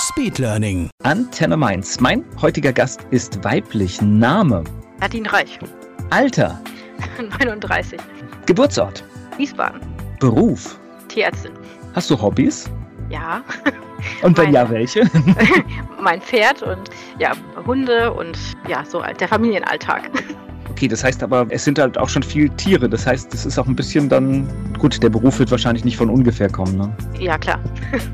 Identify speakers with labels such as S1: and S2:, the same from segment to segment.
S1: Speedlearning.
S2: Antenne Mainz. Mein heutiger Gast ist weiblich. Name.
S3: Nadine Reich,
S2: Alter.
S3: 39,
S2: Geburtsort.
S3: Wiesbaden,
S2: Beruf.
S3: Tierärztin.
S2: Hast du Hobbys?
S3: Ja,
S2: Und wenn ja, welche?
S3: mein Pferd und ja, Hunde und ja, so der Familienalltag.
S2: Okay, das heißt aber, es sind halt auch schon viel Tiere. Das heißt, es ist auch ein bisschen dann. Gut, der Beruf wird wahrscheinlich nicht von ungefähr kommen. Ne?
S3: Ja, klar.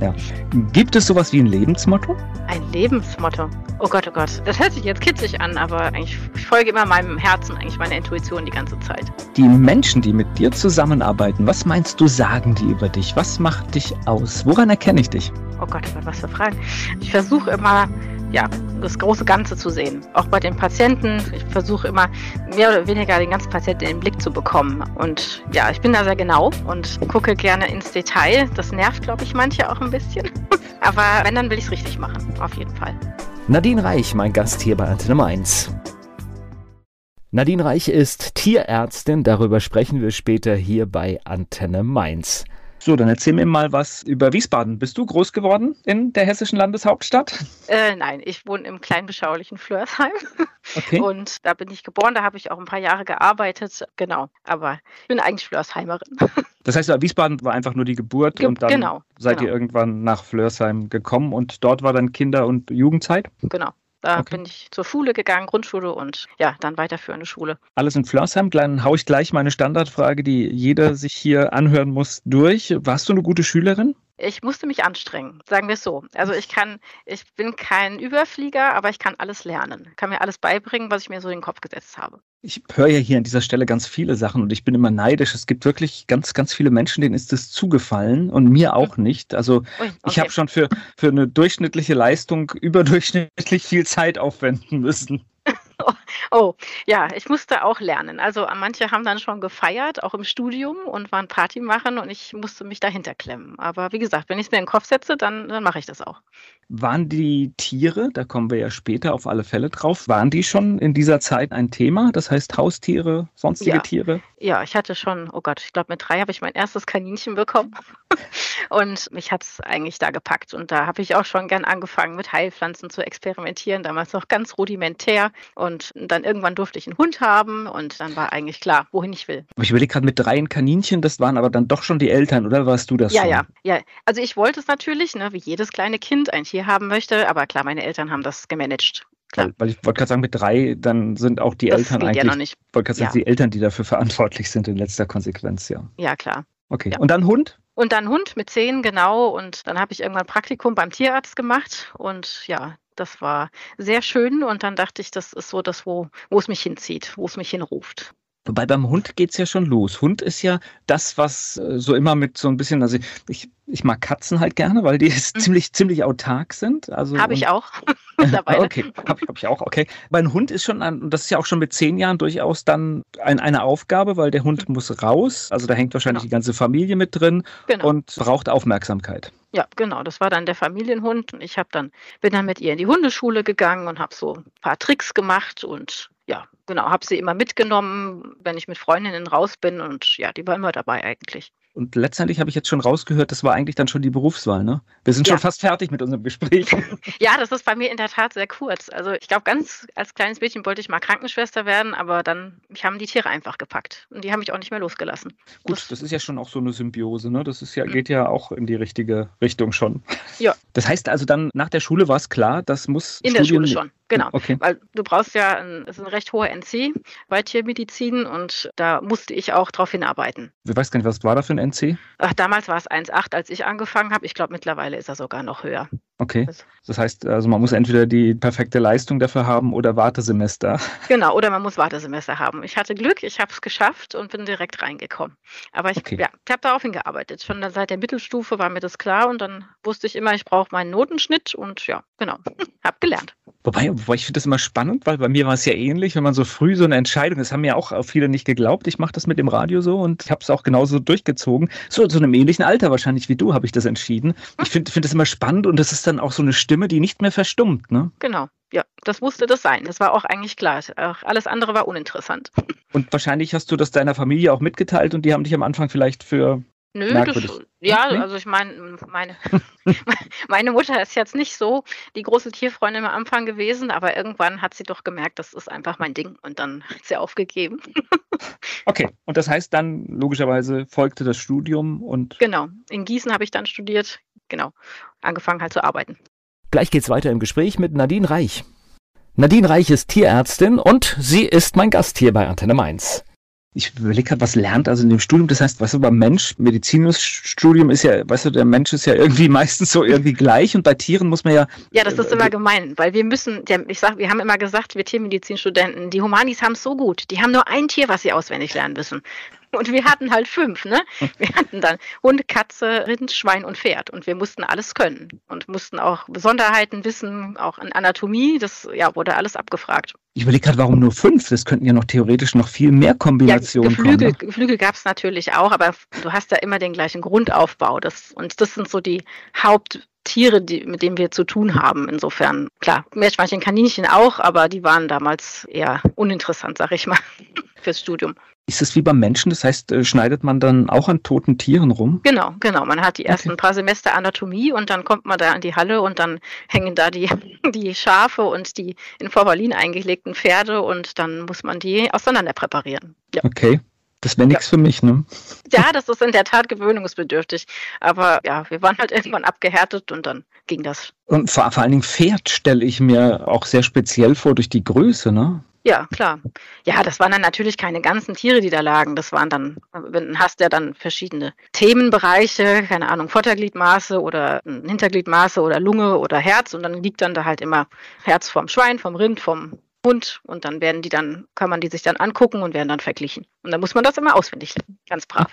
S2: Gibt es sowas wie ein Lebensmotto?
S3: Ein Lebensmotto. Oh Gott, oh Gott. Das hört sich jetzt kitzig an, aber eigentlich ich folge immer meinem Herzen, eigentlich meiner Intuition die ganze Zeit.
S2: Die Menschen, die mit dir zusammenarbeiten, was meinst du, sagen die über dich? Was macht dich aus? Woran erkenne ich dich?
S3: Oh Gott, oh Gott, was für Fragen. Ich versuche immer, ja, das große Ganze zu sehen. Auch bei den Patienten. Ich versuche immer, mehr oder weniger den ganzen Patienten in den Blick zu bekommen. Und ja, ich bin da sehr genau und gucke gerne ins Detail. Das nervt, glaube ich, manche auch ein bisschen. Aber wenn, dann will ich es richtig machen. Auf jeden Fall.
S2: Nadine Reich, mein Gast hier bei Antenne Mainz. Nadine Reich ist Tierärztin, darüber sprechen wir später hier bei Antenne Mainz. So, dann erzähl mir mal was über Wiesbaden. Bist du groß geworden in der hessischen Landeshauptstadt?
S3: Äh, nein, ich wohne im kleinen beschaulichen Flörsheim.
S2: Okay.
S3: Und da bin ich geboren, da habe ich auch ein paar Jahre gearbeitet. Genau. Aber ich bin eigentlich Flörsheimerin.
S2: Das heißt, Wiesbaden war einfach nur die Geburt
S3: Ge-
S2: und dann
S3: genau,
S2: seid
S3: genau.
S2: ihr irgendwann nach Flörsheim gekommen und dort war dann Kinder- und Jugendzeit?
S3: Genau. Da
S2: Okay.
S3: bin ich zur Schule gegangen, Grundschule und ja, dann weiterführende Schule.
S2: Alles in Flörsheim. Dann hau ich gleich meine Standardfrage, die jeder sich hier anhören muss, durch. Warst du eine gute Schülerin?
S3: Ich musste mich anstrengen, sagen wir es so. Also ich kann, ich bin kein Überflieger, aber ich kann alles lernen. Kann mir alles beibringen, was ich mir so in den Kopf gesetzt habe.
S2: Ich höre ja hier an dieser Stelle ganz viele Sachen und ich bin immer neidisch. Es gibt wirklich ganz, ganz viele Menschen, denen ist es zugefallen und mir auch nicht. Also
S3: Ui,
S2: ich
S3: okay.
S2: habe schon für, für eine durchschnittliche Leistung überdurchschnittlich viel Zeit aufwenden müssen.
S3: Oh, ja, ich musste auch lernen. Also manche haben dann schon gefeiert, auch im Studium und waren Party machen und ich musste mich dahinter klemmen. Aber wie gesagt, wenn ich es mir in den Kopf setze, dann, dann mache ich das auch.
S2: Waren die Tiere, da kommen wir ja später auf alle Fälle drauf, waren die schon in dieser Zeit ein Thema? Das heißt Haustiere, sonstige
S3: Ja.
S2: Tiere?
S3: Ja, ich hatte schon, oh Gott, ich glaube mit drei habe ich mein erstes Kaninchen bekommen und mich hat es eigentlich da gepackt. Und da habe ich auch schon gern angefangen mit Heilpflanzen zu experimentieren, damals noch ganz rudimentär. Und dann irgendwann durfte ich einen Hund haben und dann war eigentlich klar, wohin ich will.
S2: Aber ich überlege gerade mit dreien Kaninchen, das waren aber dann doch schon die Eltern, oder warst du das
S3: Ja,
S2: schon?
S3: ja, ja. Also ich wollte es natürlich, ne, wie jedes kleine Kind ein Tier haben möchte, aber klar, meine Eltern haben das gemanagt. Klar.
S2: Weil, ich wollte gerade sagen, mit drei, dann sind auch die
S3: das
S2: Eltern
S3: geht
S2: eigentlich,
S3: ja noch nicht.
S2: wollte gerade sagen,
S3: Ja.
S2: die Eltern, die dafür verantwortlich sind in letzter Konsequenz, ja.
S3: Ja, klar.
S2: Okay.
S3: Ja.
S2: Und dann Hund?
S3: Und dann Hund mit zehn, genau. Und dann habe ich irgendwann ein Praktikum beim Tierarzt gemacht. Und ja, das war sehr schön. Und dann dachte ich, das ist so das, wo, wo es mich hinzieht, wo es mich hinruft.
S2: Wobei beim Hund geht's ja schon los. Hund ist ja das, was äh, so immer mit so ein bisschen, also ich, ich mag Katzen halt gerne, weil die
S3: Mhm.
S2: ziemlich, ziemlich autark sind. Also
S3: Habe ich auch mittlerweile.
S2: Okay, habe ich, hab ich auch, okay. Mein Hund ist schon, ein, und das ist ja auch schon mit zehn Jahren durchaus dann ein, eine Aufgabe, weil der Hund muss raus. Also da hängt wahrscheinlich
S3: Genau.
S2: die ganze Familie mit drin
S3: Genau.
S2: und braucht Aufmerksamkeit.
S3: Ja, genau. Das war dann der Familienhund. Und ich habe dann, bin dann mit ihr in die Hundeschule gegangen und habe so ein paar Tricks gemacht und genau, habe sie immer mitgenommen, wenn ich mit Freundinnen raus bin und ja, die war immer dabei eigentlich.
S2: Und letztendlich habe ich jetzt schon rausgehört, das war eigentlich dann schon die Berufswahl, ne? Wir sind
S3: Ja.
S2: schon fast fertig mit unserem Gespräch.
S3: Ja, das ist bei mir in der Tat sehr kurz. Also ich glaube, ganz als kleines Mädchen wollte ich mal Krankenschwester werden, aber dann, mich haben die Tiere einfach gepackt. Und die haben mich auch nicht mehr losgelassen.
S2: Gut,
S3: Das-
S2: das ist ja schon auch so eine Symbiose, ne? Das ist ja,
S3: Mhm.
S2: geht ja auch in die richtige Richtung schon.
S3: Ja.
S2: Das heißt also dann nach der Schule war es klar, das muss
S3: In der
S2: Studium-
S3: Schule schon, genau.
S2: Okay.
S3: Weil du brauchst ja, ein, es ist ein recht hoher NC bei Tiermedizin und da musste ich auch drauf hinarbeiten.
S2: Ich weiß gar nicht, was war da für ein NC?
S3: Ach, damals war es 1,8, als ich angefangen habe. Ich glaube, mittlerweile ist er sogar noch höher.
S2: Okay. Das heißt, also man muss entweder die perfekte Leistung dafür haben oder Wartesemester.
S3: Genau, oder man muss Wartesemester haben. Ich hatte Glück, ich habe es geschafft und bin direkt reingekommen. Aber ich, okay. ja, ich habe darauf hingearbeitet. Schon seit der Mittelstufe war mir das klar und dann wusste ich immer, ich brauche meinen Notenschnitt und ja, genau, habe gelernt.
S2: Wobei, wobei ich finde das immer spannend, weil bei mir war es ja ähnlich, wenn man so früh so eine Entscheidung, das haben mir auch viele nicht geglaubt, ich mache das mit dem Radio so und ich habe es auch genauso durchgezogen. So zu einem ähnlichen Alter wahrscheinlich wie du habe ich das entschieden. Ich finde find das immer spannend und das ist dann auch so eine Stimme, die nicht mehr verstummt, ne?
S3: Genau. Ja, das musste das sein. Das war auch eigentlich klar. Alles andere war uninteressant.
S2: Und wahrscheinlich hast du das deiner Familie auch mitgeteilt und die haben dich am Anfang vielleicht für
S3: Nö, das, ja, nee? also ich meine, meine, meine Mutter ist jetzt nicht so die große Tierfreundin am Anfang gewesen, aber irgendwann hat sie doch gemerkt, das ist einfach mein Ding und dann hat sie aufgegeben.
S2: okay, und das heißt dann logischerweise folgte das Studium und.
S3: Genau, in Gießen habe ich dann studiert, genau, angefangen halt zu arbeiten.
S2: Gleich geht's weiter im Gespräch mit Nadine Reich. Nadine Reich ist Tierärztin und sie ist mein Gast hier bei Antenne Mainz ich überlege gerade, was lernt also in dem Studium. Das heißt, weißt du, beim Mensch, Medizinstudium ist ja, weißt du, der Mensch ist ja irgendwie meistens so irgendwie gleich und bei Tieren muss man ja.
S3: Ja, das ist immer gemein, weil wir müssen, ich sag, wir haben immer gesagt, wir Tiermedizinstudenten, die Humanis haben es so gut. Die haben nur ein Tier, was sie auswendig lernen müssen. Und wir hatten halt fünf, ne? Wir hatten dann Hund, Katze, Rind, Schwein und Pferd. Und wir mussten alles können und mussten auch Besonderheiten wissen, auch in Anatomie. Das ja, wurde alles abgefragt.
S2: Ich überlege gerade, warum nur fünf? Das könnten ja noch theoretisch noch viel mehr Kombinationen ja, Geflügel,
S3: kommen. Ne? Geflügel gab es natürlich auch, aber du hast ja immer den gleichen Grundaufbau. Das, und das sind so die Haupttiere, die, mit denen wir zu tun haben. Insofern, klar, Meerschweinchen, Kaninchen auch, aber die waren damals eher uninteressant, sag ich mal, fürs Studium.
S2: Ist es wie beim Menschen? Das heißt, äh, schneidet man dann auch an toten Tieren rum?
S3: Genau, genau. Man hat die ersten okay. paar Semester Anatomie und dann kommt man da in die Halle und dann hängen da die, die Schafe und die in Formalin eingelegten Pferde und dann muss man die auseinander präparieren.
S2: Ja. Okay. Das wäre nichts ja. für mich, ne?
S3: Ja, das ist in der Tat gewöhnungsbedürftig. Aber ja, wir waren halt irgendwann abgehärtet und dann ging das.
S2: Und vor, vor allen Dingen Pferd stelle ich mir auch sehr speziell vor durch die Größe, ne?
S3: Ja, klar. Ja, das waren dann natürlich keine ganzen Tiere, die da lagen. Das waren dann, wenn hast ja dann verschiedene Themenbereiche, keine Ahnung, Vordergliedmaße oder Hintergliedmaße oder Lunge oder Herz und dann liegt dann da halt immer Herz vom Schwein, vom Rind, vom Hund und dann werden die dann, kann man die sich dann angucken und werden dann verglichen. Und dann muss man das immer auswendig lernen, ganz brav.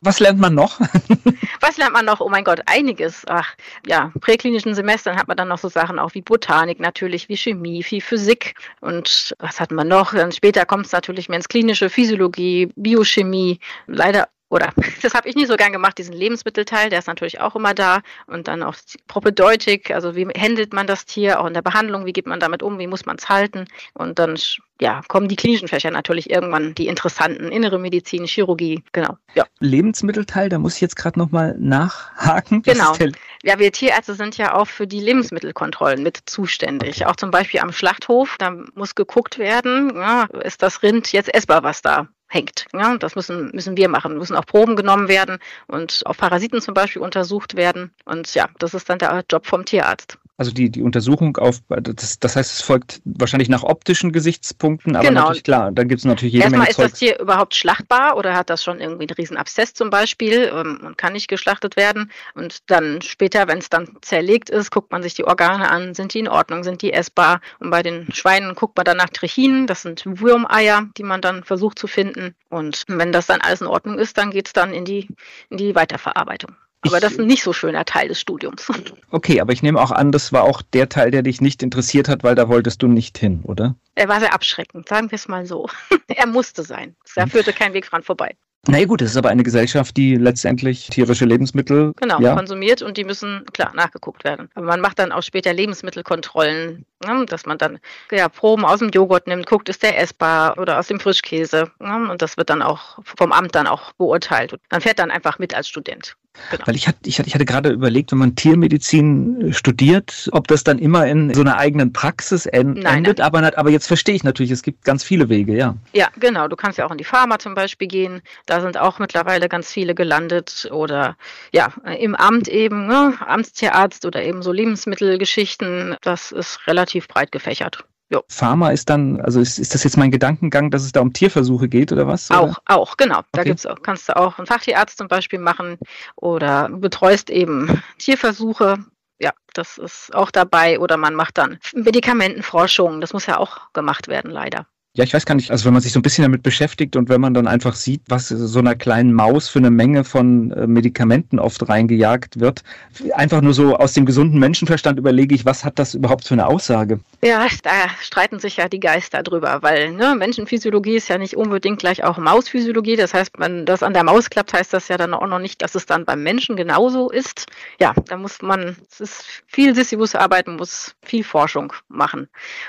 S2: Was lernt man noch?
S3: Was lernt man noch? Oh mein Gott, einiges. Ach, ja, präklinischen Semestern hat man dann noch so Sachen auch wie Botanik natürlich, wie Chemie, wie Physik. Und was hat man noch? Dann später kommt es natürlich mehr ins Klinische, Physiologie, Biochemie. Leider oder das habe ich nie so gern gemacht, diesen Lebensmittelteil, der ist natürlich auch immer da. Und dann auch Propedeutik, also wie handelt man das Tier, auch in der Behandlung, wie geht man damit um, wie muss man es halten. Und dann ja, kommen die klinischen Fächer natürlich irgendwann, die interessanten, innere Medizin, Chirurgie, genau.
S2: Ja. Lebensmittelteil, da muss ich jetzt gerade nochmal nachhaken.
S3: Genau. Ja, wir Tierärzte sind ja auch für die Lebensmittelkontrollen mit zuständig. Auch zum Beispiel am Schlachthof, da muss geguckt werden, ja, ist das Rind jetzt essbar, was da hängt. Ja, das müssen, müssen wir machen. Müssen auch Proben genommen werden und auf Parasiten zum Beispiel untersucht werden. Und ja, das ist dann der Job vom Tierarzt.
S2: Also die, die Untersuchung auf, das, das heißt, es folgt wahrscheinlich nach optischen Gesichtspunkten, aber genau. natürlich klar, dann gibt es natürlich jede
S3: Erstmal
S2: Menge
S3: Erstmal ist das Tier überhaupt schlachtbar oder hat das schon irgendwie einen riesen Abszess zum Beispiel ähm, und kann nicht geschlachtet werden. Und dann später, wenn es dann zerlegt ist, guckt man sich die Organe an, sind die in Ordnung, sind die essbar. Und bei den Schweinen guckt man dann nach Trichinen, das sind Wurmeier, die man dann versucht zu finden. Und wenn das dann alles in Ordnung ist, dann geht es dann in die, in die Weiterverarbeitung. Aber ich, das ist ein nicht so schöner Teil des Studiums.
S2: Okay, aber ich nehme auch an, das war auch der Teil, der dich nicht interessiert hat, weil da wolltest du nicht hin, oder?
S3: Er war sehr abschreckend, sagen wir es mal so. er musste sein. Da führte kein Weg dran vorbei.
S2: Na ja, gut, es ist aber eine Gesellschaft, die letztendlich tierische Lebensmittel
S3: genau, ja. konsumiert und die müssen klar nachgeguckt werden. Aber man macht dann auch später Lebensmittelkontrollen, ne, dass man dann ja, Proben aus dem Joghurt nimmt, guckt, ist der essbar oder aus dem Frischkäse. Ne, und das wird dann auch vom Amt dann auch beurteilt. Man fährt dann einfach mit als Student.
S2: Genau. Weil ich hatte, ich hatte, gerade überlegt, wenn man Tiermedizin studiert, ob das dann immer in so einer eigenen Praxis en nein, endet. Nein. Aber, aber jetzt verstehe ich natürlich, es gibt ganz viele Wege, ja.
S3: Ja, genau. Du kannst ja auch in die Pharma zum Beispiel gehen. Da sind auch mittlerweile ganz viele gelandet. Oder ja, im Amt eben, ne? Amtstierarzt oder eben so Lebensmittelgeschichten. Das ist relativ breit gefächert.
S2: Jo. Pharma ist dann, also ist, ist das jetzt mein Gedankengang, dass es da um Tierversuche geht oder was?
S3: Auch, oder? auch, genau. Da okay. gibt's auch, kannst du auch einen Fachtierarzt zum Beispiel machen oder betreust eben Tierversuche. ja, das ist auch dabei. Oder man macht dann Medikamentenforschung. Das muss ja auch gemacht werden, leider.
S2: Ja, ich weiß gar nicht, also wenn man sich so ein bisschen damit beschäftigt und wenn man dann einfach sieht, was so einer kleinen Maus für eine Menge von äh, Medikamenten oft reingejagt wird, einfach nur so aus dem gesunden Menschenverstand überlege ich, was hat das überhaupt für eine Aussage?
S3: Ja, da streiten sich ja die Geister drüber, weil ne, Menschenphysiologie ist ja nicht unbedingt gleich auch Mausphysiologie. Das heißt, wenn das an der Maus klappt, heißt das ja dann auch noch nicht, dass es dann beim Menschen genauso ist. Ja, da muss man, es ist viel Sisyphus-Arbeit, muss viel Forschung machen.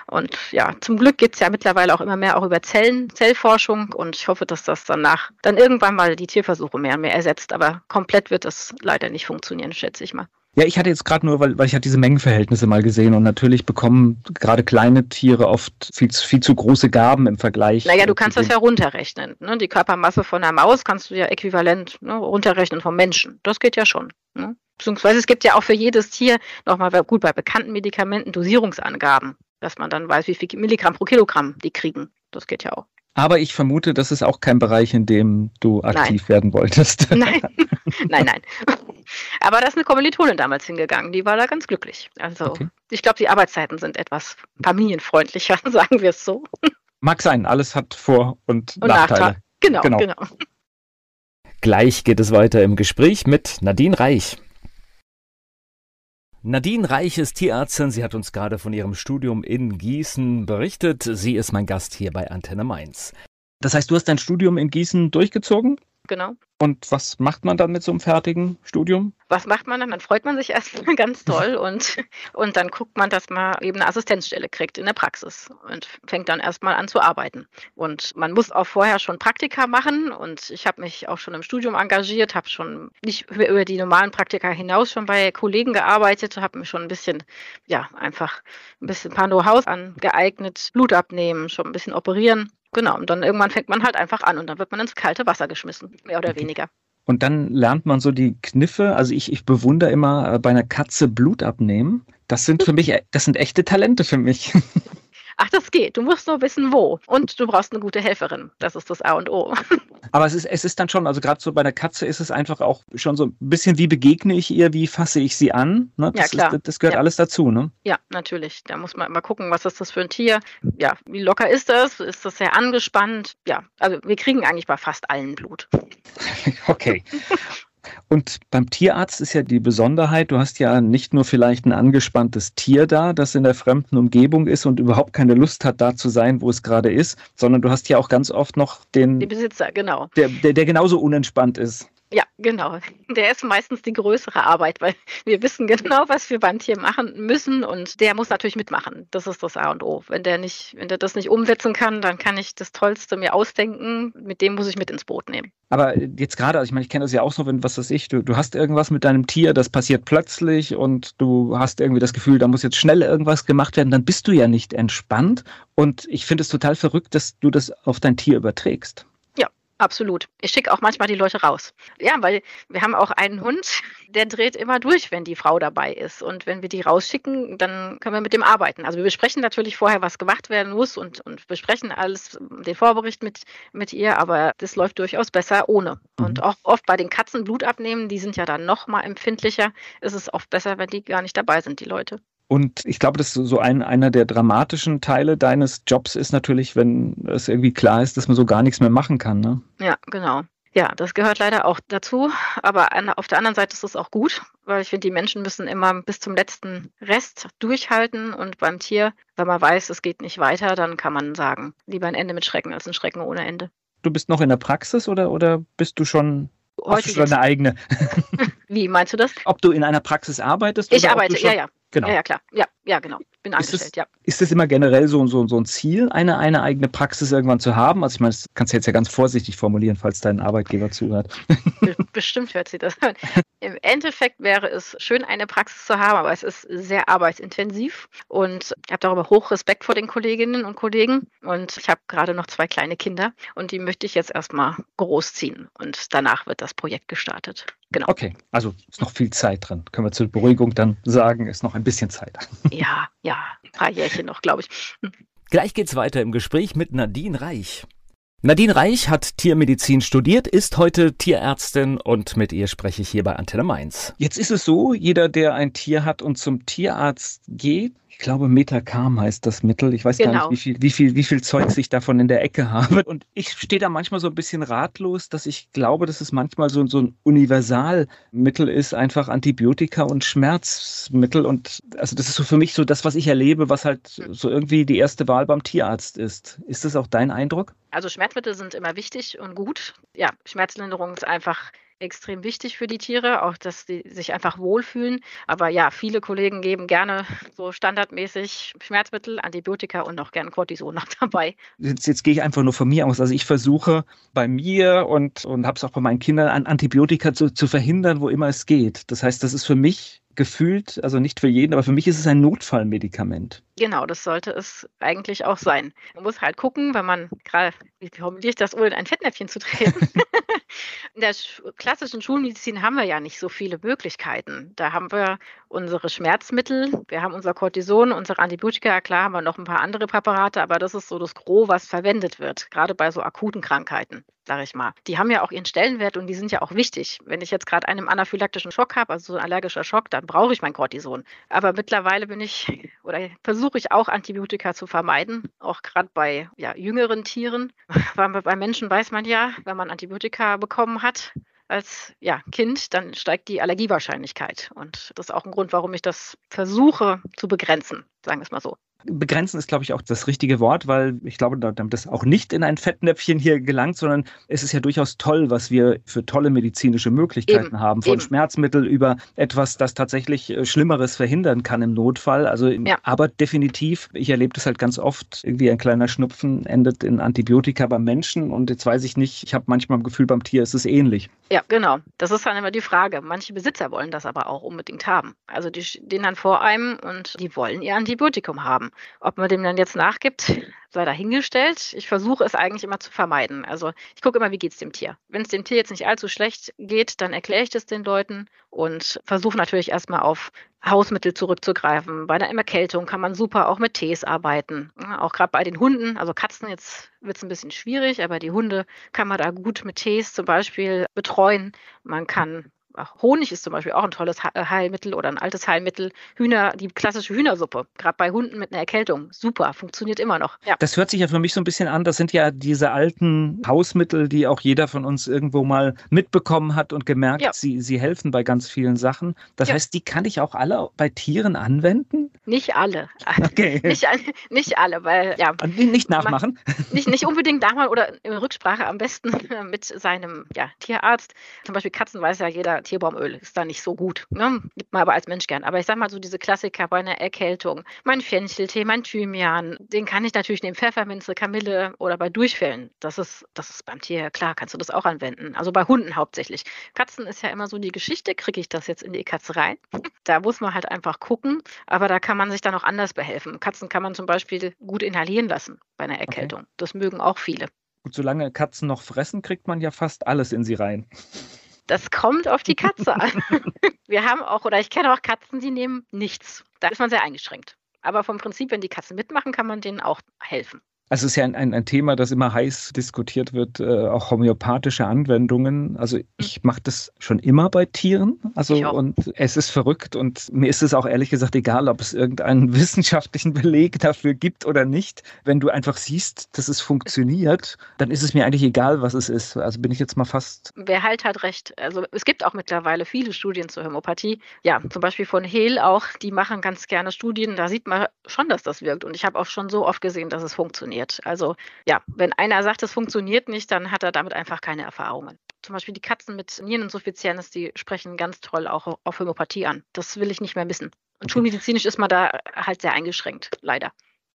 S3: Und ja, zum Glück gibt es ja mittlerweile auch immer mehr auch über Zellen, Zellforschung und ich hoffe, dass das danach dann irgendwann mal die Tierversuche mehr und mehr ersetzt. Aber komplett wird das leider nicht funktionieren, schätze ich mal.
S2: Ja, ich hatte jetzt gerade nur, weil, weil ich hatte diese Mengenverhältnisse mal gesehen und natürlich bekommen gerade kleine Tiere oft viel, viel zu große Gaben im Vergleich.
S3: Naja, du kannst das ja runterrechnen. Ne? Die Körpermasse von einer Maus kannst du ja äquivalent ne, runterrechnen vom Menschen. Das geht ja schon. Ne? Beziehungsweise es gibt ja auch für jedes Tier nochmal gut bei bekannten Medikamenten Dosierungsangaben dass man dann weiß, wie viel Milligramm pro Kilogramm die kriegen. Das geht ja auch.
S2: Aber ich vermute, das ist auch kein Bereich, in dem du aktiv nein. werden wolltest.
S3: Nein, nein, nein. Aber da ist eine Kommilitonin damals hingegangen, die war da ganz glücklich. Also okay. ich glaube, die Arbeitszeiten sind etwas familienfreundlicher, sagen wir es so.
S2: Mag sein, alles hat Vor- und, und Nachteile. Nachteile.
S3: Genau, genau, genau.
S2: Gleich geht es weiter im Gespräch mit Nadine Reich. Nadine Reich ist Tierärztin. Sie hat uns gerade von ihrem Studium in Gießen berichtet. Sie ist mein Gast hier bei Antenne Mainz. Das heißt, du hast dein Studium in Gießen durchgezogen?
S3: Genau.
S2: Und was macht man dann mit so einem fertigen Studium?
S3: Was macht man dann? Dann freut man sich erstmal ganz toll und, und dann guckt man, dass man eben eine Assistenzstelle kriegt in der Praxis und fängt dann erstmal an zu arbeiten. Und man muss auch vorher schon Praktika machen und ich habe mich auch schon im Studium engagiert, habe schon nicht über die normalen Praktika hinaus schon bei Kollegen gearbeitet, habe mir schon ein bisschen, ja, einfach ein bisschen Know-hows angeeignet, Blut abnehmen, schon ein bisschen operieren Genau, und dann irgendwann fängt man halt einfach an und dann wird man ins kalte Wasser geschmissen, mehr oder weniger.
S2: Und dann lernt man so die Kniffe. Also ich, ich bewundere immer äh, bei einer Katze Blut abnehmen. Das sind für mich, äh, das sind echte Talente für mich.
S3: Ach, das geht. Du musst nur wissen, wo. Und du brauchst eine gute Helferin. Das ist das A und O.
S2: Aber es ist, es ist dann schon, also gerade so bei der Katze ist es einfach auch schon so ein bisschen, wie begegne ich ihr, wie fasse ich sie an? Ne? Das,
S3: ja, klar.
S2: Ist, das gehört ja. alles dazu, ne?
S3: Ja, natürlich. Da muss man immer gucken, was ist das für ein Tier? Ja, wie locker ist das? Ist das sehr angespannt? Ja, also wir kriegen eigentlich bei fast allen Blut.
S2: okay. Und beim Tierarzt ist ja die Besonderheit, du hast ja nicht nur vielleicht ein angespanntes Tier da, das in der fremden Umgebung ist und überhaupt keine Lust hat, da zu sein, wo es gerade ist, sondern du hast ja auch ganz oft noch den
S3: die Besitzer, genau.
S2: Der, der, der genauso unentspannt ist.
S3: Ja, genau. Der ist meistens die größere Arbeit, weil wir wissen genau, was wir beim Tier machen müssen und der muss natürlich mitmachen. Das ist das A und O. Wenn der nicht, wenn der das nicht umsetzen kann, dann kann ich das Tollste mir ausdenken. Mit dem muss ich mit ins Boot nehmen.
S2: Aber jetzt gerade, also ich meine, ich kenne das ja auch so, wenn, was weiß ich, du, du hast irgendwas mit deinem Tier, das passiert plötzlich und du hast irgendwie das Gefühl, da muss jetzt schnell irgendwas gemacht werden, dann bist du ja nicht entspannt. Und ich finde es total verrückt, dass du das auf dein Tier überträgst.
S3: Absolut. Ich schicke auch manchmal die Leute raus. Ja, weil wir haben auch einen Hund, der dreht immer durch, wenn die Frau dabei ist. Und wenn wir die rausschicken, dann können wir mit dem arbeiten. Also wir besprechen natürlich vorher, was gemacht werden muss und, und besprechen alles, den Vorbericht mit, mit ihr, aber das läuft durchaus besser ohne. Mhm. Und auch oft bei den Katzen Blut abnehmen, die sind ja dann noch mal empfindlicher, ist es oft besser, wenn die gar nicht dabei sind, die Leute.
S2: Und ich glaube, dass so ein, einer der dramatischen Teile deines Jobs ist natürlich, wenn es irgendwie klar ist, dass man so gar nichts mehr machen kann. Ne?
S3: Ja, genau. Ja, das gehört leider auch dazu. Aber auf der anderen Seite ist es auch gut, weil ich finde, die Menschen müssen immer bis zum letzten Rest durchhalten. Und beim Tier, wenn man weiß, es geht nicht weiter, dann kann man sagen, lieber ein Ende mit Schrecken als ein Schrecken ohne Ende.
S2: Du bist noch in der Praxis oder, oder bist du schon Heute Hast du schon eine eigene?
S3: Wie meinst du das?
S2: Ob du in einer Praxis arbeitest?
S3: Ich arbeite, ja, ja. Genau. Ja, ja, klar. Ja, ja, genau. Bin angestellt,
S2: ist
S3: das, ja.
S2: Ist das immer generell so, so, so ein Ziel, eine, eine eigene Praxis irgendwann zu haben? Also ich meine, das kannst du jetzt ja ganz vorsichtig formulieren, falls dein Arbeitgeber zuhört.
S3: Bestimmt hört sie das an. Im Endeffekt wäre es schön, eine Praxis zu haben, aber es ist sehr arbeitsintensiv und ich habe darüber hoch Respekt vor den Kolleginnen und Kollegen und ich habe gerade noch zwei kleine Kinder und die möchte ich jetzt erstmal großziehen und danach wird das Projekt gestartet.
S2: Genau. Okay, also ist noch viel Zeit drin. Können wir zur Beruhigung dann sagen, ist noch ein bisschen Zeit.
S3: Ja, ja, ein paar Jährchen noch, glaube ich.
S2: Gleich geht's weiter im Gespräch mit Nadine Reich.
S4: Nadine Reich hat Tiermedizin studiert, ist heute Tierärztin und mit ihr spreche ich hier bei Antenne Mainz.
S2: Jetzt ist es so, jeder, der ein Tier hat und zum Tierarzt geht, glaube, Metacam heißt das Mittel. Ich weiß genau. gar nicht, genau. wie viel, wie, viel, wie viel Zeugs ich davon in der Ecke habe. Und ich stehe da manchmal so ein bisschen ratlos, dass ich glaube, dass es manchmal so, so ein Universalmittel ist, einfach Antibiotika und Schmerzmittel. Und also das ist so für mich so das, was ich erlebe, was halt so irgendwie die erste Wahl beim Tierarzt ist. Ist das auch dein Eindruck?
S3: Also Schmerzmittel sind immer wichtig und gut. Ja, Schmerzlinderung ist einfach extrem wichtig für die Tiere, auch dass sie sich einfach wohlfühlen. Aber ja, viele Kollegen geben gerne so standardmäßig Schmerzmittel, Antibiotika und auch gerne Cortison noch dabei.
S2: Jetzt, jetzt gehe ich einfach nur von mir aus. Also ich versuche bei mir und, und habe es auch bei meinen Kindern an Antibiotika zu, zu verhindern, wo immer es geht. Das heißt, das ist für mich gefühlt, also nicht für jeden, aber für mich ist es ein Notfallmedikament.
S3: Genau, das sollte es eigentlich auch sein. Man muss halt gucken, wenn man gerade, wie formuliere ich das, ohne in ein Fettnäpfchen zu treten. in der klassischen Schulmedizin haben wir ja nicht so viele Möglichkeiten. Da haben wir unsere Schmerzmittel, wir haben unser Cortison, unsere Antibiotika, klar haben wir noch ein paar andere Präparate, aber das ist so das Gros, was verwendet wird, gerade bei so akuten Krankheiten sage ich mal. Die haben ja auch ihren Stellenwert und die sind ja auch wichtig. Wenn ich jetzt gerade einen anaphylaktischen Schock habe, also so ein allergischer Schock, dann brauche ich mein Cortison. Aber mittlerweile bin ich oder versuche ich auch Antibiotika zu vermeiden, auch gerade bei ja, jüngeren Tieren. Bei Menschen weiß man ja, wenn man Antibiotika bekommen hat, als ja, Kind, dann steigt die Allergiewahrscheinlichkeit. Und das ist auch ein Grund, warum ich das versuche zu begrenzen, sagen wir es mal so.
S2: Begrenzen ist, glaube ich, auch das richtige Wort, weil ich glaube, damit das auch nicht in ein Fettnäpfchen hier gelangt, sondern es ist ja durchaus toll, was wir für tolle medizinische Möglichkeiten eben, haben. Von eben. Schmerzmittel über etwas, das tatsächlich äh, Schlimmeres verhindern kann im Notfall. Also, ja. aber definitiv, ich erlebe das halt ganz oft, irgendwie ein kleiner Schnupfen endet in Antibiotika beim Menschen und jetzt weiß ich nicht, ich habe manchmal ein Gefühl, beim Tier ist es ähnlich.
S3: Ja, genau. Das ist dann immer die Frage. Manche Besitzer wollen das aber auch unbedingt haben. Also die stehen dann vor einem und die wollen ihr Antibiotikum haben. Ob man dem dann jetzt nachgibt, sei dahingestellt. Ich versuche es eigentlich immer zu vermeiden. Also ich gucke immer, wie geht es dem Tier. Wenn es dem Tier jetzt nicht allzu schlecht geht, dann erkläre ich das den Leuten und versuche natürlich erstmal auf Hausmittel zurückzugreifen. Bei einer Erkältung kann man super auch mit Tees arbeiten. Auch gerade bei den Hunden, also Katzen jetzt wird es ein bisschen schwierig, aber die Hunde kann man da gut mit Tees zum Beispiel betreuen. Man kann Honig ist zum Beispiel auch ein tolles äh, Heilmittel oder ein altes Heilmittel. Hühner, die klassische Hühnersuppe, gerade bei Hunden mit einer Erkältung, super, funktioniert immer noch.
S2: Ja. Das hört sich ja für mich so ein bisschen an, das sind ja diese alten Hausmittel, die auch jeder von uns irgendwo mal mitbekommen hat und gemerkt, ja. sie, sie helfen bei ganz vielen Sachen. Das ja. heißt, die kann ich auch alle bei Tieren anwenden?
S3: Nicht alle. Okay. nicht, nicht alle, weil ja.
S2: Nicht nachmachen?
S3: Nicht, nicht unbedingt nachmachen oder in Rücksprache am besten mit seinem ja, Tierarzt. Zum Beispiel Katzen weiß ja jeder, Tierbaumöl ist da nicht so gut. Ne? Gibt man aber als Mensch gern. Aber ich sag mal so diese Klassiker bei einer Erkältung. Mein Fencheltee, mein Thymian, den kann ich natürlich nehmen. Pfefferminze, Kamille oder bei Durchfällen. Das ist, das ist beim Tier, klar, kannst du das auch anwenden. Also bei Hunden hauptsächlich. Katzen ist ja immer so die Geschichte, kriege ich das jetzt in die Katze rein? Da muss man halt einfach gucken. Aber da kann man sich dann auch anders behelfen. Katzen kann man zum Beispiel gut inhalieren lassen bei einer Erkältung. Okay. Das mögen auch viele.
S2: Gut, solange Katzen noch fressen, kriegt man ja fast alles in sie rein.
S3: Das kommt auf die Katze an. Wir haben auch, oder ich kenne auch Katzen, die nehmen nichts. Da ist man sehr eingeschränkt. Aber vom Prinzip, wenn die Katzen mitmachen, kann man denen auch helfen.
S2: Also es ist ja ein, ein, ein, Thema, das immer heiß diskutiert wird, äh, auch homöopathische Anwendungen. Also ich mache das schon immer bei Tieren. Also und es ist verrückt und mir ist es auch ehrlich gesagt egal, ob es irgendeinen wissenschaftlichen Beleg dafür gibt oder nicht. Wenn du einfach siehst, dass es funktioniert, dann ist es mir eigentlich egal, was es ist. Also bin ich jetzt mal fast.
S3: Wer halt hat recht. Also es gibt auch mittlerweile viele Studien zur Homöopathie. Ja, zum Beispiel von Hehl auch, die machen ganz gerne Studien. Da sieht man schon, dass das wirkt. Und ich habe auch schon so oft gesehen, dass es funktioniert funktioniert. Also ja, wenn einer sagt, es funktioniert nicht, dann hat er damit einfach keine Erfahrungen. Zum Beispiel die Katzen mit Niereninsuffizienz, die sprechen ganz toll auch auf Homöopathie an. Das will ich nicht mehr missen. Und okay. schulmedizinisch ist man da halt sehr eingeschränkt, leider.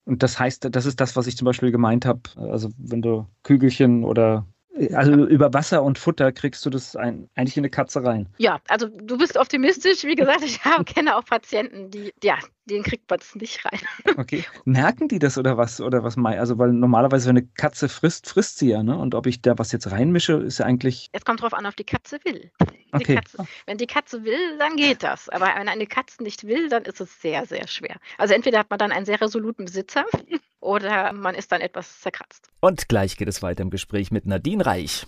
S2: Und das heißt, das ist das, was ich zum Beispiel gemeint habe. Also wenn du Kügelchen oder also über Wasser und Futter kriegst du das ein, eigentlich in eine Katze rein.
S3: Ja, also du bist optimistisch. Wie gesagt, ich habe, kenne auch Patienten, die, ja, den kriegt man es nicht rein.
S2: Okay. Merken die das oder was? Oder was mein? Also, weil normalerweise, wenn eine Katze frisst, frisst sie ja, ne? Und ob ich da was jetzt reinmische, ist ja eigentlich.
S3: Es kommt drauf an, ob die Katze will. Die okay. Katze, wenn die Katze will, dann geht das. Aber wenn eine Katze nicht will, dann ist es sehr, sehr schwer. Also entweder hat man dann einen sehr resoluten Besitzer oder man ist dann etwas zerkratzt.
S4: Und gleich geht es weiter im Gespräch mit Nadine Reich.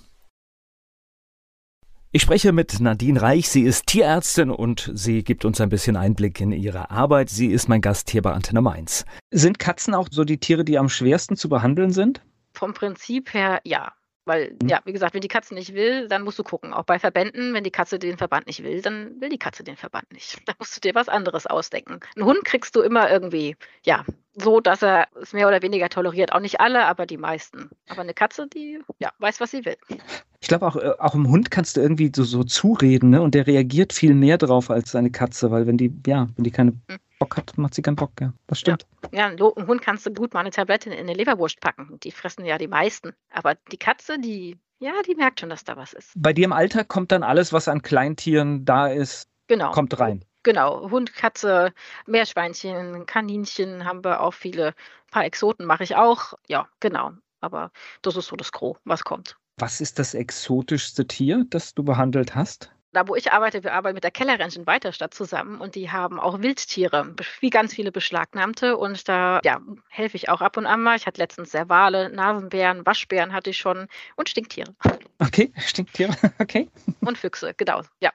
S4: Ich spreche mit Nadine Reich. Sie ist Tierärztin und sie gibt uns ein bisschen Einblick in ihre Arbeit. Sie ist mein Gast hier bei Antenne Mainz.
S2: Sind Katzen auch so die Tiere, die am schwersten zu behandeln sind?
S3: Vom Prinzip her ja. Weil, mhm. ja, wie gesagt, wenn die Katze nicht will, dann musst du gucken. Auch bei Verbänden, wenn die Katze den Verband nicht will, dann will die Katze den Verband nicht. Da musst du dir was anderes ausdenken. Einen Hund kriegst du immer irgendwie, ja, so, dass er es mehr oder weniger toleriert. Auch nicht alle, aber die meisten. Aber eine Katze, die, ja, weiß, was sie will.
S2: Ich glaube, auch, äh, auch im Hund kannst du irgendwie so, so zureden, ne? Und der reagiert viel mehr drauf als eine Katze, weil wenn die, ja, wenn die keine mhm. Bock hat, macht sie keinen Bock, ja. Das stimmt.
S3: Ja, ja ein Hund kannst du gut mal eine Tablette in eine Leberwurst packen. Die fressen ja die meisten. Aber die Katze, die, ja, die merkt schon, dass da was ist.
S2: Bei dir im Alltag kommt dann alles, was an Kleintieren da ist, genau. kommt rein.
S3: Genau, Hund, Katze, Meerschweinchen, Kaninchen haben wir auch viele. Ein paar Exoten mache ich auch. Ja, genau. Aber das ist so das Gros, was kommt.
S2: Was ist das exotischste Tier, das du behandelt hast?
S3: Da wo ich arbeite, wir arbeiten mit der Kellerranch in Weiterstadt zusammen und die haben auch Wildtiere, wie ganz viele beschlagnahmte und da ja, helfe ich auch ab und an mal. Ich hatte letztens sehr Wale, Nasenbären, Waschbären hatte ich schon und Stinktiere.
S2: Okay, Stinktiere, okay.
S3: Und Füchse, genau, ja.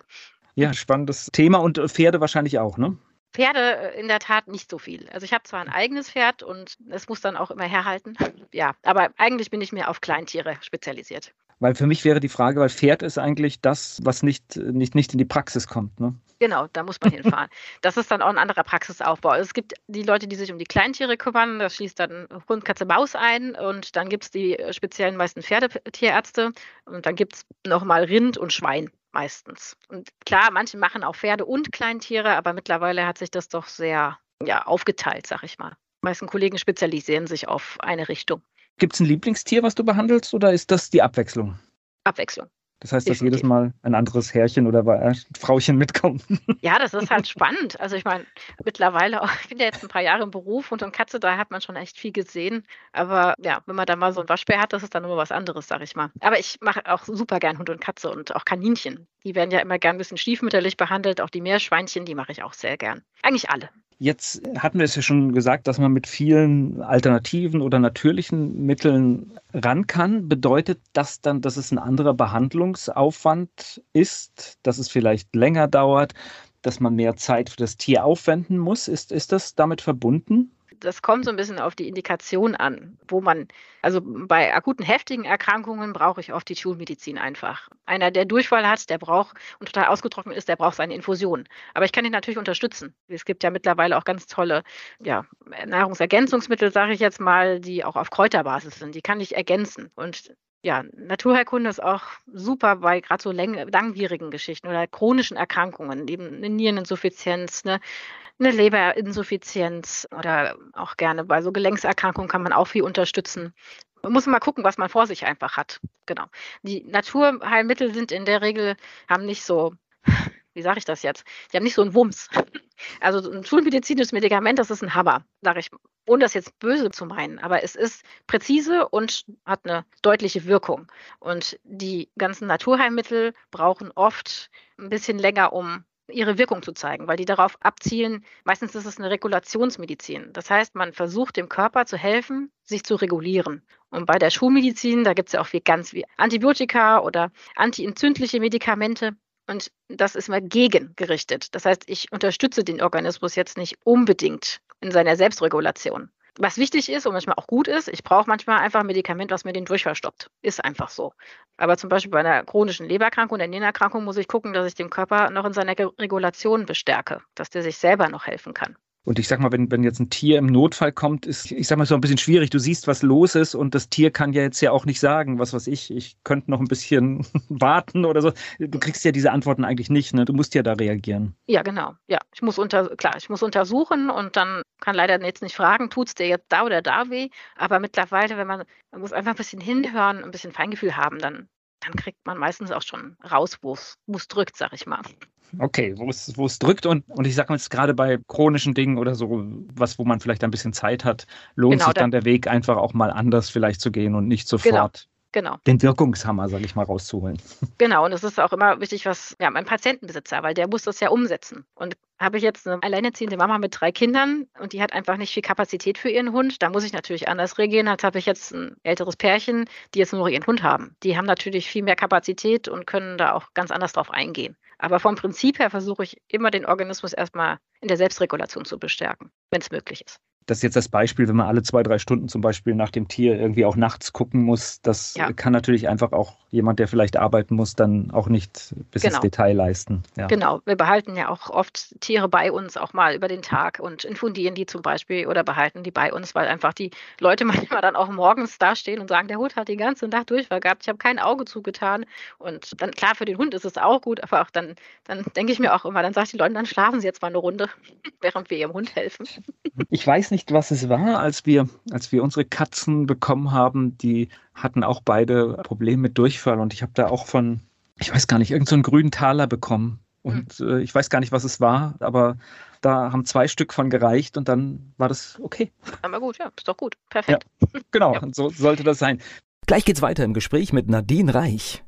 S2: Ja, spannendes Thema und Pferde wahrscheinlich auch, ne?
S3: Pferde äh, in der Tat nicht so viel. Also ich habe zwar ein eigenes Pferd und es muss dann auch immer herhalten. Ja, aber eigentlich bin ich mehr auf Kleintiere spezialisiert.
S2: Weil für mich wäre die Frage, weil Pferd ist eigentlich das, was nicht, nicht, nicht in die Praxis kommt. Ne?
S3: Genau, da muss man hinfahren. das ist dann auch ein anderer Praxisaufbau. Also es gibt die Leute, die sich um die Kleintiere kümmern, das schließt dann Hund, Katze, Maus ein und dann gibt es die speziellen meisten Pferdetierärzte und dann gibt es nochmal Rind und Schwein meistens. Und klar, manche machen auch Pferde und Kleintiere, aber mittlerweile hat sich das doch sehr ja, aufgeteilt, sag ich mal. Die meisten Kollegen spezialisieren sich auf eine Richtung.
S2: Gibt es ein Lieblingstier, was du behandelst, oder ist das die Abwechslung?
S3: Abwechslung.
S2: Das heißt, dass jedes Mal ein anderes Herrchen oder Frauchen mitkommt.
S3: Ja, das ist halt spannend. Also ich meine, mittlerweile, auch, ich bin ja jetzt ein paar Jahre im Beruf und so Katze, da hat man schon echt viel gesehen. Aber ja, wenn man da mal so ein Waschbär hat, das ist dann immer was anderes, sag ich mal. Aber ich mache auch super gern Hund und Katze und auch Kaninchen. Die werden ja immer gern ein bisschen stiefmütterlich behandelt. Auch die Meerschweinchen, die mache ich auch sehr gern. Eigentlich alle.
S2: Jetzt hatten wir es ja schon gesagt, dass man mit vielen alternativen oder natürlichen Mitteln ran kann. Bedeutet das dann, dass es ein anderer Behandlungsaufwand ist, dass es vielleicht länger dauert, dass man mehr Zeit für das Tier aufwenden muss? Ist, ist das damit verbunden?
S3: Das kommt so ein bisschen auf die Indikation an, wo man, also bei akuten heftigen Erkrankungen brauche ich oft die Schulmedizin einfach. Einer, der Durchfall hat, der braucht und total ausgetrocknet ist, der braucht seine Infusion. Aber ich kann ihn natürlich unterstützen. Es gibt ja mittlerweile auch ganz tolle ja, Nahrungsergänzungsmittel, sage ich jetzt mal, die auch auf Kräuterbasis sind. Die kann ich ergänzen. Und ja, Naturheilkunde ist auch super bei gerade so langwierigen Geschichten oder chronischen Erkrankungen, eben eine Niereninsuffizienz, eine eine Leberinsuffizienz oder auch gerne bei so Gelenkserkrankungen kann man auch viel unterstützen. Man muss mal gucken, was man vor sich einfach hat. Genau. Die Naturheilmittel sind in der Regel, haben nicht so, wie sage ich das jetzt? Die haben nicht so einen Wumms. Also ein schulmedizinisches Medikament, das ist ein Hammer, sage ich, ohne das jetzt böse zu meinen. Aber es ist präzise und hat eine deutliche Wirkung. Und die ganzen Naturheilmittel brauchen oft ein bisschen länger, um ihre Wirkung zu zeigen, weil die darauf abzielen, meistens ist es eine Regulationsmedizin. Das heißt, man versucht dem Körper zu helfen, sich zu regulieren. Und bei der Schulmedizin, da gibt es ja auch viel ganz wie Antibiotika oder antientzündliche Medikamente. Und das ist mal gegengerichtet. Das heißt, ich unterstütze den Organismus jetzt nicht unbedingt in seiner Selbstregulation. Was wichtig ist und manchmal auch gut ist, ich brauche manchmal einfach ein Medikament, was mir den Durchfall stoppt. Ist einfach so. Aber zum Beispiel bei einer chronischen Lebererkrankung oder Nierenerkrankung muss ich gucken, dass ich den Körper noch in seiner Regulation bestärke, dass der sich selber noch helfen kann.
S2: Und ich sag mal, wenn, wenn jetzt ein Tier im Notfall kommt, ist, ich sag mal, so ein bisschen schwierig. Du siehst, was los ist und das Tier kann ja jetzt ja auch nicht sagen, was weiß ich, ich könnte noch ein bisschen warten oder so. Du kriegst ja diese Antworten eigentlich nicht, ne? Du musst ja da reagieren.
S3: Ja, genau. Ja, ich muss unter, klar, ich muss untersuchen und dann kann leider jetzt nicht fragen, tut es dir jetzt da oder da weh. Aber mittlerweile, wenn man, man muss einfach ein bisschen hinhören, ein bisschen Feingefühl haben, dann, dann kriegt man meistens auch schon raus, wo es drückt, sag ich mal.
S2: Okay, wo es, drückt und, und ich sage mal jetzt gerade bei chronischen Dingen oder so, was, wo man vielleicht ein bisschen Zeit hat, lohnt genau, sich dann der Weg einfach auch mal anders vielleicht zu gehen und nicht sofort. Genau. Den Wirkungshammer, sage ich mal, rauszuholen.
S3: Genau, und es ist auch immer wichtig, was ja, mein Patientenbesitzer, weil der muss das ja umsetzen. Und habe ich jetzt eine alleinerziehende Mama mit drei Kindern und die hat einfach nicht viel Kapazität für ihren Hund, da muss ich natürlich anders reagieren, als habe ich jetzt ein älteres Pärchen, die jetzt nur ihren Hund haben. Die haben natürlich viel mehr Kapazität und können da auch ganz anders drauf eingehen. Aber vom Prinzip her versuche ich immer den Organismus erstmal in der Selbstregulation zu bestärken, wenn es möglich ist
S2: das ist jetzt das Beispiel, wenn man alle zwei, drei Stunden zum Beispiel nach dem Tier irgendwie auch nachts gucken muss, das ja. kann natürlich einfach auch jemand, der vielleicht arbeiten muss, dann auch nicht bis genau. ins Detail leisten.
S3: Ja. Genau, wir behalten ja auch oft Tiere bei uns auch mal über den Tag und infundieren die zum Beispiel oder behalten die bei uns, weil einfach die Leute manchmal dann auch morgens dastehen und sagen, der Hund hat die ganze Nacht Durchfall gehabt, ich habe kein Auge zugetan. Und dann klar, für den Hund ist es auch gut, aber auch dann, dann denke ich mir auch immer, dann sagt die Leute, dann schlafen sie jetzt mal eine Runde, während wir ihrem Hund helfen.
S2: Ich weiß nicht, was es war, als wir, als wir unsere Katzen bekommen haben, die hatten auch beide Probleme mit Durchfall und ich habe da auch von, ich weiß gar nicht, irgendeinen so grünen Taler bekommen. Und mhm. äh, ich weiß gar nicht, was es war, aber da haben zwei Stück von gereicht und dann war das okay.
S3: Aber gut, ja, ist doch gut. Perfekt.
S2: Ja, genau, ja. so sollte das sein.
S4: Gleich geht's weiter im Gespräch mit Nadine Reich.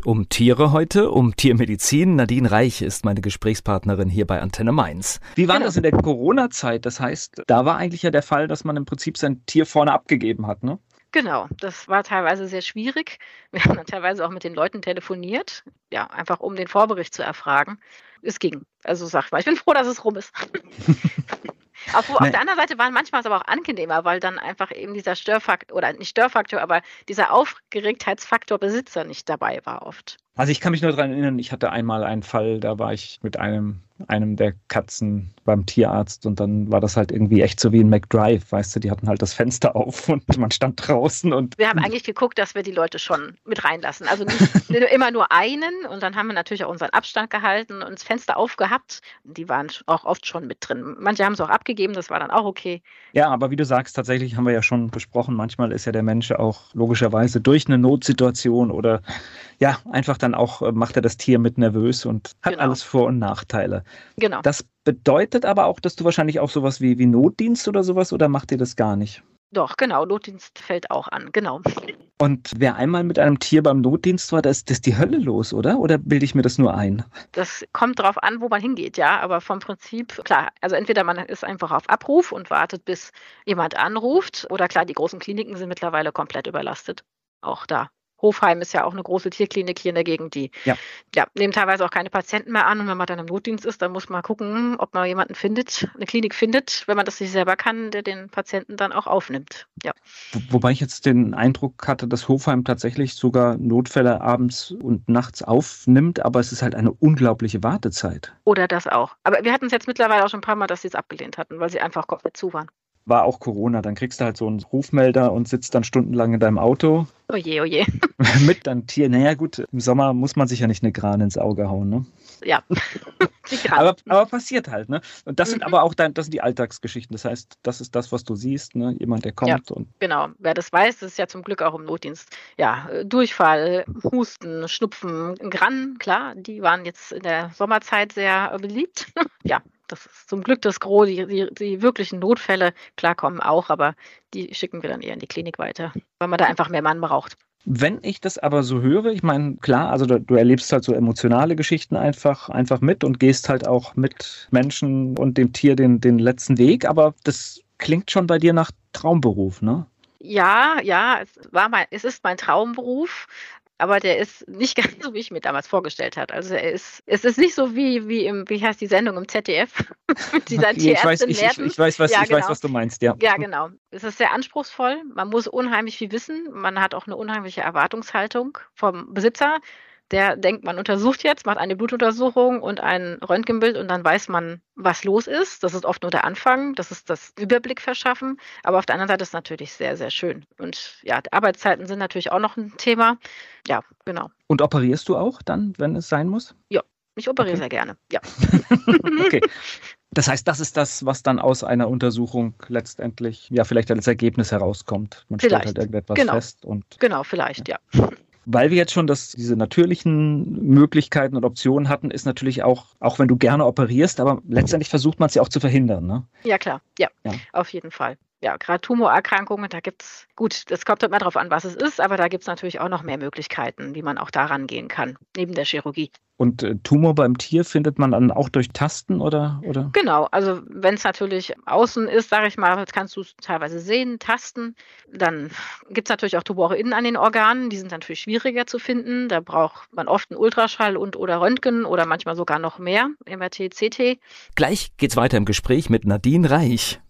S4: Um Tiere heute, um Tiermedizin. Nadine Reich ist meine Gesprächspartnerin hier bei Antenne Mainz.
S2: Wie war genau. das in der Corona-Zeit? Das heißt, da war eigentlich ja der Fall, dass man im Prinzip sein Tier vorne abgegeben hat, ne?
S3: Genau, das war teilweise sehr schwierig. Wir haben dann teilweise auch mit den Leuten telefoniert, ja, einfach um den Vorbericht zu erfragen. Es ging. Also sag mal, ich bin froh, dass es rum ist. auf, auf der anderen Seite waren manchmal es aber auch angenehmer, weil dann einfach eben dieser Störfaktor, oder nicht Störfaktor, aber dieser Aufgeregtheitsfaktor Besitzer nicht dabei war oft.
S2: Also ich kann mich nur daran erinnern, ich hatte einmal einen Fall, da war ich mit einem einem der Katzen beim Tierarzt und dann war das halt irgendwie echt so wie in McDrive, weißt du, die hatten halt das Fenster auf und man stand draußen und.
S3: Wir haben eigentlich geguckt, dass wir die Leute schon mit reinlassen. Also nicht immer nur einen und dann haben wir natürlich auch unseren Abstand gehalten und das Fenster aufgehabt. Die waren auch oft schon mit drin. Manche haben es auch abgegeben, das war dann auch okay.
S2: Ja, aber wie du sagst, tatsächlich haben wir ja schon besprochen, manchmal ist ja der Mensch auch logischerweise durch eine Notsituation oder ja, einfach dann auch äh, macht er das Tier mit nervös und hat genau. alles Vor- und Nachteile.
S3: Genau.
S2: Das bedeutet aber auch, dass du wahrscheinlich auch sowas wie, wie Notdienst oder sowas oder macht ihr das gar nicht?
S3: Doch, genau, Notdienst fällt auch an, genau.
S2: Und wer einmal mit einem Tier beim Notdienst war, da ist das die Hölle los, oder? Oder bilde ich mir das nur ein?
S3: Das kommt darauf an, wo man hingeht, ja. Aber vom Prinzip, klar, also entweder man ist einfach auf Abruf und wartet, bis jemand anruft, oder klar, die großen Kliniken sind mittlerweile komplett überlastet. Auch da Hofheim ist ja auch eine große Tierklinik hier in der Gegend, die ja. ja. nehmen teilweise auch keine Patienten mehr an. Und wenn man dann im Notdienst ist, dann muss man gucken, ob man jemanden findet, eine Klinik findet, wenn man das nicht selber kann, der den Patienten dann auch aufnimmt. Ja.
S2: Wobei ich jetzt den Eindruck hatte, dass Hofheim tatsächlich sogar Notfälle abends und nachts aufnimmt, aber es ist halt eine unglaubliche Wartezeit.
S3: Oder das auch. Aber wir hatten es jetzt mittlerweile auch schon ein paar Mal, dass sie es abgelehnt hatten, weil sie einfach komplett zu waren
S2: war auch Corona. Dann kriegst du halt so einen Rufmelder und sitzt dann stundenlang in deinem Auto.
S3: Oje, oje.
S2: mit dann Tier. Naja, gut, im Sommer muss man sich ja nicht eine Gran ins Auge hauen, ne?
S3: Ja.
S2: aber, aber passiert halt, ne? Und das mhm. sind aber auch dein, das sind die Alltagsgeschichten. Das heißt, das ist das, was du siehst, ne? Jemand, der kommt
S3: ja,
S2: und.
S3: Genau. Wer das weiß, das ist ja zum Glück auch im Notdienst. Ja, Durchfall, Husten, Schnupfen, Gran, klar, die waren jetzt in der Sommerzeit sehr beliebt. ja, das ist zum Glück das Gros. Die, die, die wirklichen Notfälle, klar, kommen auch, aber die schicken wir dann eher in die Klinik weiter, weil man da einfach mehr Mann braucht.
S2: Wenn ich das aber so höre, ich meine, klar, also du, du, erlebst halt so emotionale Geschichten einfach, einfach mit und gehst halt auch mit Menschen und dem Tier den, den letzten Weg, aber das klingt schon bei dir nach Traumberuf, ne?
S3: Ja, ja, es war mein, es ist mein Traumberuf aber der ist nicht ganz so, wie ich mir damals vorgestellt habe. Also er ist, es ist nicht so wie, wie im, wie heißt die Sendung im ZDF
S2: mit dieser okay, ich, weiß, ich, ich, ich, weiß, was, ja, ich genau. weiß, was du meinst, ja.
S3: Ja, genau. Es ist sehr anspruchsvoll. Man muss unheimlich viel wissen. Man hat auch eine unheimliche Erwartungshaltung vom Besitzer der denkt, man untersucht jetzt, macht eine Blutuntersuchung und ein Röntgenbild und dann weiß man, was los ist. Das ist oft nur der Anfang, das ist das Überblick verschaffen. Aber auf der anderen Seite ist es natürlich sehr, sehr schön. Und ja, Arbeitszeiten sind natürlich auch noch ein Thema. Ja, genau.
S2: Und operierst du auch dann, wenn es sein muss?
S3: Ja, ich operiere okay. sehr gerne. Ja.
S2: okay. Das heißt, das ist das, was dann aus einer Untersuchung letztendlich, ja, vielleicht als Ergebnis herauskommt. Man
S3: vielleicht.
S2: stellt halt irgendetwas
S3: genau.
S2: fest und.
S3: Genau, vielleicht, ja.
S2: Weil wir jetzt schon das, diese natürlichen Möglichkeiten und Optionen hatten, ist natürlich auch, auch wenn du gerne operierst, aber letztendlich versucht man es ja auch zu verhindern. Ne?
S3: Ja, klar, ja, ja, auf jeden Fall. Ja, gerade Tumorerkrankungen, da gibt es, gut, das kommt immer darauf an, was es ist, aber da gibt es natürlich auch noch mehr Möglichkeiten, wie man auch daran gehen kann, neben der Chirurgie.
S2: Und äh, Tumor beim Tier findet man dann auch durch Tasten oder? oder?
S3: Genau, also wenn es natürlich außen ist, sage ich mal, kannst du es teilweise sehen, tasten. Dann gibt es natürlich auch Tumore innen an den Organen, die sind natürlich schwieriger zu finden. Da braucht man oft einen Ultraschall und oder Röntgen oder manchmal sogar noch mehr, MRT, CT.
S4: Gleich geht's weiter im Gespräch mit Nadine Reich.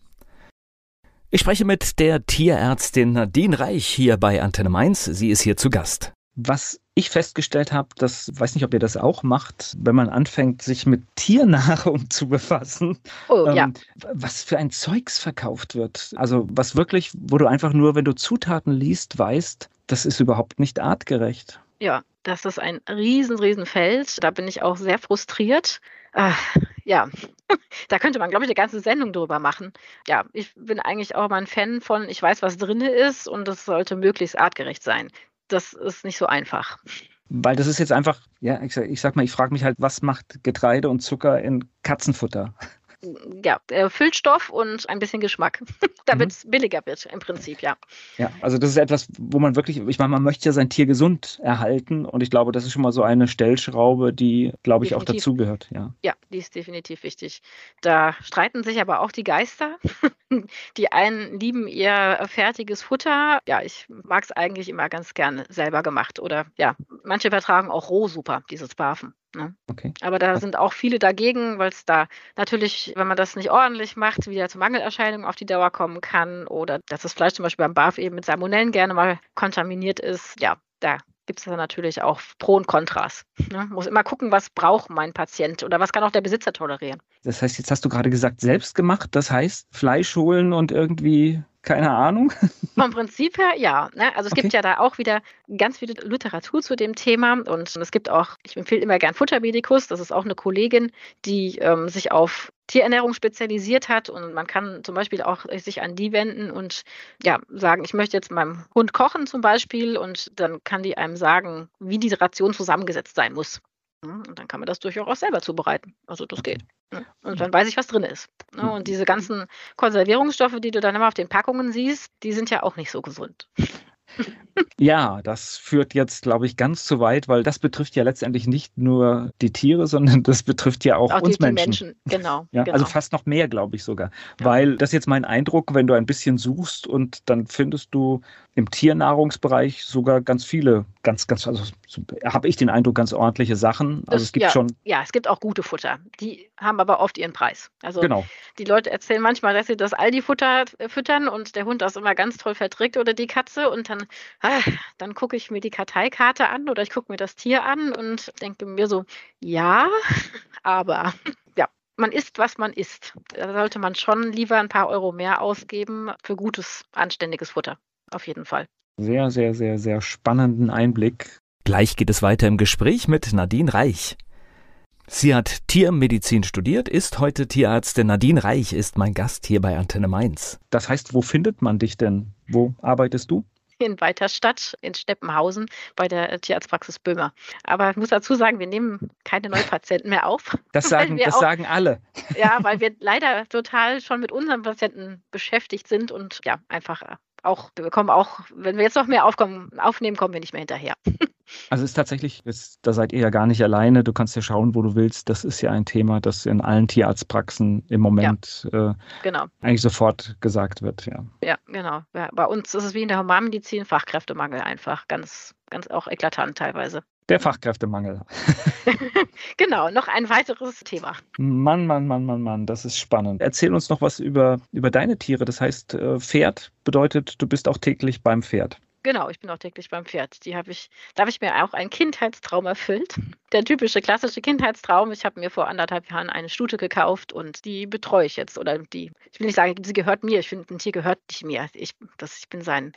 S4: Ich spreche mit der Tierärztin Nadine Reich hier bei Antenne Mainz. Sie ist hier zu Gast.
S2: Was ich festgestellt habe, das weiß nicht, ob ihr das auch macht, wenn man anfängt, sich mit Tiernahrung zu befassen,
S3: oh, ähm, ja.
S2: was für ein Zeugs verkauft wird. Also was wirklich, wo du einfach nur, wenn du Zutaten liest, weißt, das ist überhaupt nicht artgerecht.
S3: Ja, das ist ein riesen, riesen Feld. Da bin ich auch sehr frustriert. Ach, ja, da könnte man, glaube ich, eine ganze Sendung drüber machen. Ja, ich bin eigentlich auch mal ein Fan von, ich weiß, was drin ist und es sollte möglichst artgerecht sein das ist nicht so einfach.
S2: Weil das ist jetzt einfach, ja, ich sag, ich sag mal, ich frage mich halt, was macht Getreide und Zucker in Katzenfutter?
S3: Ja, äh, Füllstoff und ein bisschen Geschmack, damit es mhm. billiger wird im Prinzip, ja.
S2: Ja, also das ist etwas, wo man wirklich, ich meine, man möchte ja sein Tier gesund erhalten und ich glaube, das ist schon mal so eine Stellschraube, die, glaube ich, definitiv. auch dazugehört, ja.
S3: Ja, die ist definitiv wichtig. Da streiten sich aber auch die Geister. die einen lieben ihr fertiges Futter. Ja, ich mag es eigentlich immer ganz gerne selber gemacht oder ja, manche vertragen auch roh super, dieses Barfen. Ne? Okay. Aber da sind auch viele dagegen, weil es da natürlich, wenn man das nicht ordentlich macht, wieder zu Mangelerscheinungen auf die Dauer kommen kann oder dass das Fleisch zum Beispiel beim Barf eben mit Salmonellen gerne mal kontaminiert ist. Ja, da gibt es da natürlich auch Pro und Kontras. Ne? Muss immer gucken, was braucht mein Patient oder was kann auch der Besitzer tolerieren.
S2: Das heißt, jetzt hast du gerade gesagt, selbst gemacht. Das heißt, Fleisch holen und irgendwie keine Ahnung.
S3: Vom Prinzip her ja. Ne? Also es okay. gibt ja da auch wieder ganz viel Literatur zu dem Thema und es gibt auch, ich empfehle immer gern Futtermedikus, das ist auch eine Kollegin, die ähm, sich auf Tierernährung spezialisiert hat und man kann zum Beispiel auch sich an die wenden und ja sagen, ich möchte jetzt meinem Hund kochen zum Beispiel und dann kann die einem sagen, wie die Ration zusammengesetzt sein muss. Und dann kann man das durchaus auch selber zubereiten. Also das geht. Und dann weiß ich, was drin ist. Und diese ganzen Konservierungsstoffe, die du dann immer auf den Packungen siehst, die sind ja auch nicht so gesund.
S2: Ja, das führt jetzt, glaube ich, ganz zu weit, weil das betrifft ja letztendlich nicht nur die Tiere, sondern das betrifft ja auch, auch uns die, Menschen. Menschen.
S3: Genau,
S2: ja,
S3: genau.
S2: Also fast noch mehr, glaube ich sogar. Ja. Weil das ist jetzt mein Eindruck, wenn du ein bisschen suchst und dann findest du im Tiernahrungsbereich sogar ganz viele, ganz, ganz, also habe ich den Eindruck, ganz ordentliche Sachen. Also es gibt
S3: ja,
S2: schon.
S3: Ja, es gibt auch gute Futter. Die haben aber oft ihren Preis. Also genau. die Leute erzählen manchmal, dass sie das Aldi-Futter füttern und der Hund das immer ganz toll verträgt oder die Katze und dann, ah, dann gucke ich mir die Karteikarte an oder ich gucke mir das Tier an und denke mir so, ja, aber ja, man isst, was man isst. Da sollte man schon lieber ein paar Euro mehr ausgeben für gutes, anständiges Futter. Auf jeden Fall.
S2: Sehr, sehr, sehr, sehr spannenden Einblick.
S4: Gleich geht es weiter im Gespräch mit Nadine Reich. Sie hat Tiermedizin studiert, ist heute Tierärztin. Nadine Reich ist mein Gast hier bei Antenne Mainz.
S2: Das heißt, wo findet man dich denn? Wo arbeitest du?
S3: in Weiterstadt in Steppenhausen bei der Tierarztpraxis Böhmer. Aber ich muss dazu sagen, wir nehmen keine Neupatienten mehr auf.
S2: Das sagen, das auch, sagen alle.
S3: Ja, weil wir leider total schon mit unseren Patienten beschäftigt sind und ja, einfach auch, wir kommen auch, wenn wir jetzt noch mehr aufkommen, aufnehmen, kommen wir nicht mehr hinterher.
S2: Also es ist tatsächlich, ist, da seid ihr ja gar nicht alleine. Du kannst ja schauen, wo du willst. Das ist ja ein Thema, das in allen Tierarztpraxen im Moment ja, äh, genau. eigentlich sofort gesagt wird. Ja,
S3: ja genau. Ja, bei uns ist es wie in der Humanmedizin Fachkräftemangel einfach. Ganz, ganz auch eklatant teilweise.
S2: Der Fachkräftemangel.
S3: genau, noch ein weiteres Thema.
S2: Mann, Mann, Mann, Mann, Mann, das ist spannend. Erzähl uns noch was über, über deine Tiere. Das heißt, äh, Pferd bedeutet, du bist auch täglich beim Pferd.
S3: Genau, ich bin auch täglich beim Pferd. Die habe ich, da habe ich mir auch einen Kindheitstraum erfüllt. Der typische klassische Kindheitstraum. Ich habe mir vor anderthalb Jahren eine Stute gekauft und die betreue ich jetzt. Oder die, ich will nicht sagen, sie gehört mir. Ich finde, ein Tier gehört nicht mir. Ich, das, ich bin sein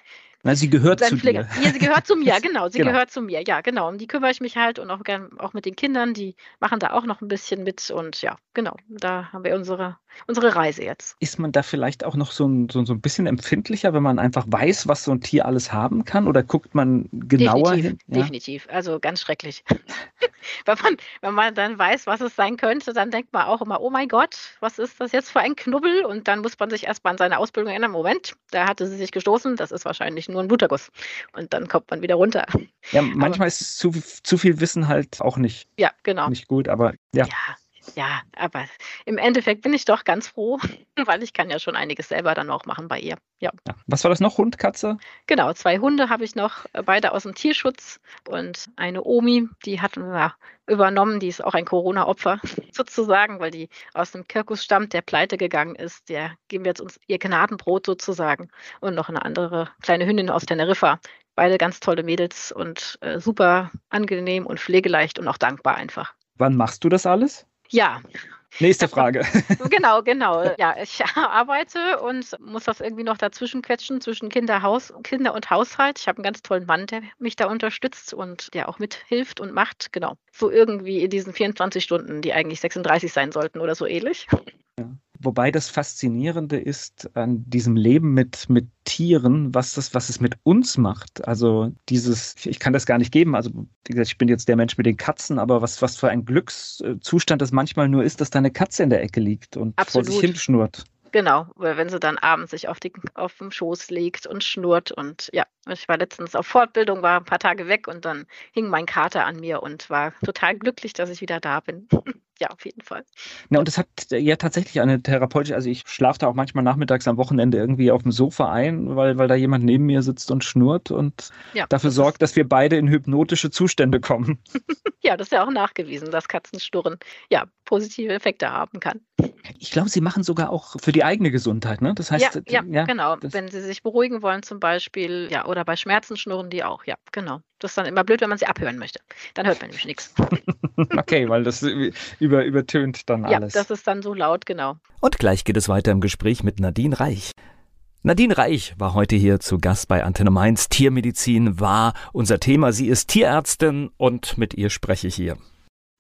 S2: na, sie gehört zu Pfleger.
S3: dir. Ja, sie gehört zu mir, genau. Sie genau. gehört zu mir, ja, genau. Um die kümmere ich mich halt und auch gern auch mit den Kindern, die machen da auch noch ein bisschen mit und ja, genau. Da haben wir unsere, unsere Reise jetzt.
S2: Ist man da vielleicht auch noch so ein, so, so ein bisschen empfindlicher, wenn man einfach weiß, was so ein Tier alles haben kann? Oder guckt man genauer
S3: definitiv,
S2: hin?
S3: Ja? Definitiv, also ganz schrecklich. wenn man, wenn man dann weiß, was es sein könnte, dann denkt man auch immer, oh mein Gott, was ist das jetzt für ein Knubbel? Und dann muss man sich erstmal an seine Ausbildung erinnern. Moment, da hatte sie sich gestoßen, das ist wahrscheinlich nur ein Bluterguss. Und dann kommt man wieder runter.
S2: Ja, manchmal aber, ist zu, zu viel Wissen halt auch nicht,
S3: ja, genau.
S2: nicht gut, aber ja.
S3: ja ja, aber im Endeffekt bin ich doch ganz froh, weil ich kann ja schon einiges selber dann auch machen bei ihr. Ja. ja.
S2: Was war das noch? Hund, Katze?
S3: Genau, zwei Hunde habe ich noch, äh, beide aus dem Tierschutz und eine Omi, die hatten wir übernommen, die ist auch ein Corona-Opfer sozusagen, weil die aus dem Kirkus stammt, der pleite gegangen ist. Der geben wir jetzt uns ihr Gnadenbrot sozusagen und noch eine andere kleine Hündin aus Teneriffa. Beide ganz tolle Mädels und äh, super angenehm und pflegeleicht und auch dankbar einfach.
S2: Wann machst du das alles?
S3: Ja.
S2: Nächste Frage.
S3: genau, genau. Ja, ich arbeite und muss das irgendwie noch dazwischen quetschen, zwischen Kinder, Haus, Kinder und Haushalt. Ich habe einen ganz tollen Mann, der mich da unterstützt und der auch mithilft und macht. Genau. So irgendwie in diesen 24 Stunden, die eigentlich 36 sein sollten oder so ähnlich.
S2: Ja. Wobei das Faszinierende ist an diesem Leben mit, mit Tieren, was das, was es mit uns macht. Also dieses, ich kann das gar nicht geben. Also, wie gesagt, ich bin jetzt der Mensch mit den Katzen, aber was, was für ein Glückszustand das manchmal nur ist, dass da eine Katze in der Ecke liegt und Absolut. vor sich hinschnurrt.
S3: Genau, weil wenn sie dann abends sich auf, die, auf dem Schoß legt und schnurrt und ja, ich war letztens auf Fortbildung, war ein paar Tage weg und dann hing mein Kater an mir und war total glücklich, dass ich wieder da bin. ja, auf jeden Fall.
S2: Ja, und es hat ja tatsächlich eine therapeutische, also ich schlafe da auch manchmal nachmittags am Wochenende irgendwie auf dem Sofa ein, weil, weil da jemand neben mir sitzt und schnurrt und ja, dafür das sorgt, dass wir beide in hypnotische Zustände kommen.
S3: ja, das ist ja auch nachgewiesen, dass Katzenschnurren ja positive Effekte haben kann.
S2: Ich glaube, sie machen sogar auch für die eigene Gesundheit, ne? Das heißt,
S3: ja, ja, ja genau. Wenn sie sich beruhigen wollen zum Beispiel, ja, oder bei Schmerzen schnurren die auch, ja, genau. Das ist dann immer blöd, wenn man sie abhören möchte. Dann hört man nämlich nichts.
S2: okay, weil das über, übertönt dann alles.
S3: Ja, das ist dann so laut, genau.
S4: Und gleich geht es weiter im Gespräch mit Nadine Reich. Nadine Reich war heute hier zu Gast bei Antenne Mainz. Tiermedizin war unser Thema. Sie ist Tierärztin und mit ihr spreche ich hier.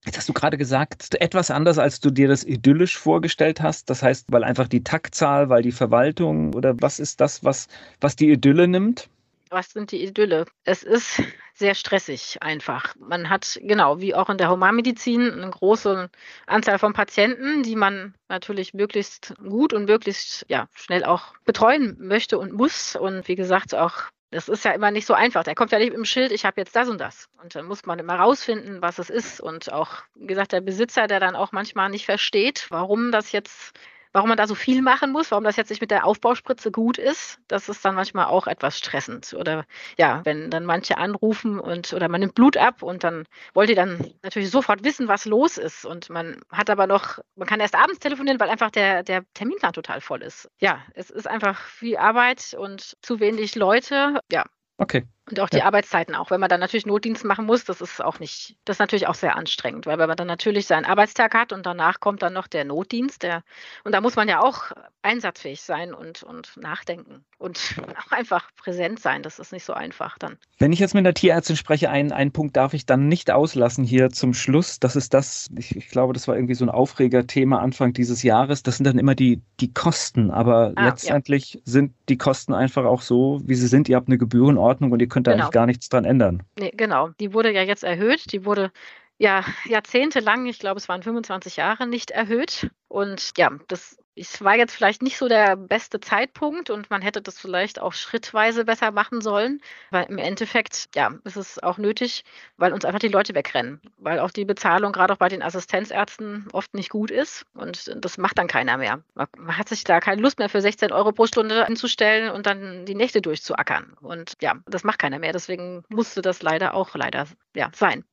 S2: Jetzt hast du gerade gesagt, etwas anders, als du dir das idyllisch vorgestellt hast. Das heißt, weil einfach die Taktzahl, weil die Verwaltung oder was ist das, was, was die Idylle nimmt?
S3: Was sind die Idylle? Es ist sehr stressig einfach. Man hat, genau, wie auch in der Humanmedizin, eine große Anzahl von Patienten, die man natürlich möglichst gut und möglichst ja, schnell auch betreuen möchte und muss. Und wie gesagt, auch das ist ja immer nicht so einfach. Der kommt ja nicht dem Schild, ich habe jetzt das und das. Und dann muss man immer rausfinden, was es ist. Und auch, wie gesagt, der Besitzer, der dann auch manchmal nicht versteht, warum das jetzt warum man da so viel machen muss, warum das jetzt nicht mit der Aufbauspritze gut ist, das ist dann manchmal auch etwas stressend. Oder ja, wenn dann manche anrufen und oder man nimmt Blut ab und dann wollt ihr dann natürlich sofort wissen, was los ist. Und man hat aber noch, man kann erst abends telefonieren, weil einfach der, der Terminplan total voll ist. Ja, es ist einfach viel Arbeit und zu wenig Leute. Ja.
S2: Okay.
S3: Und auch die ja. Arbeitszeiten auch. Wenn man dann natürlich Notdienst machen muss, das ist auch nicht, das ist natürlich auch sehr anstrengend, weil wenn man dann natürlich seinen Arbeitstag hat und danach kommt dann noch der Notdienst, der, und da muss man ja auch einsatzfähig sein und, und nachdenken und auch einfach präsent sein. Das ist nicht so einfach dann.
S2: Wenn ich jetzt mit einer Tierärztin spreche, einen, einen Punkt darf ich dann nicht auslassen hier zum Schluss. Das ist das, ich, ich glaube, das war irgendwie so ein Aufregerthema Anfang dieses Jahres. Das sind dann immer die, die Kosten, aber ah, letztendlich ja. sind die Kosten einfach auch so, wie sie sind. Ihr habt eine Gebührenordnung und ihr könnt könnte genau. eigentlich gar nichts dran ändern.
S3: Nee, genau. Die wurde ja jetzt erhöht. Die wurde ja jahrzehntelang, ich glaube, es waren 25 Jahre nicht erhöht. Und ja, das es war jetzt vielleicht nicht so der beste Zeitpunkt und man hätte das vielleicht auch schrittweise besser machen sollen. Weil im Endeffekt, ja, ist es auch nötig, weil uns einfach die Leute wegrennen. Weil auch die Bezahlung gerade auch bei den Assistenzärzten oft nicht gut ist und das macht dann keiner mehr. Man hat sich da keine Lust mehr für 16 Euro pro Stunde anzustellen und dann die Nächte durchzuackern. Und ja, das macht keiner mehr. Deswegen musste das leider auch leider ja, sein.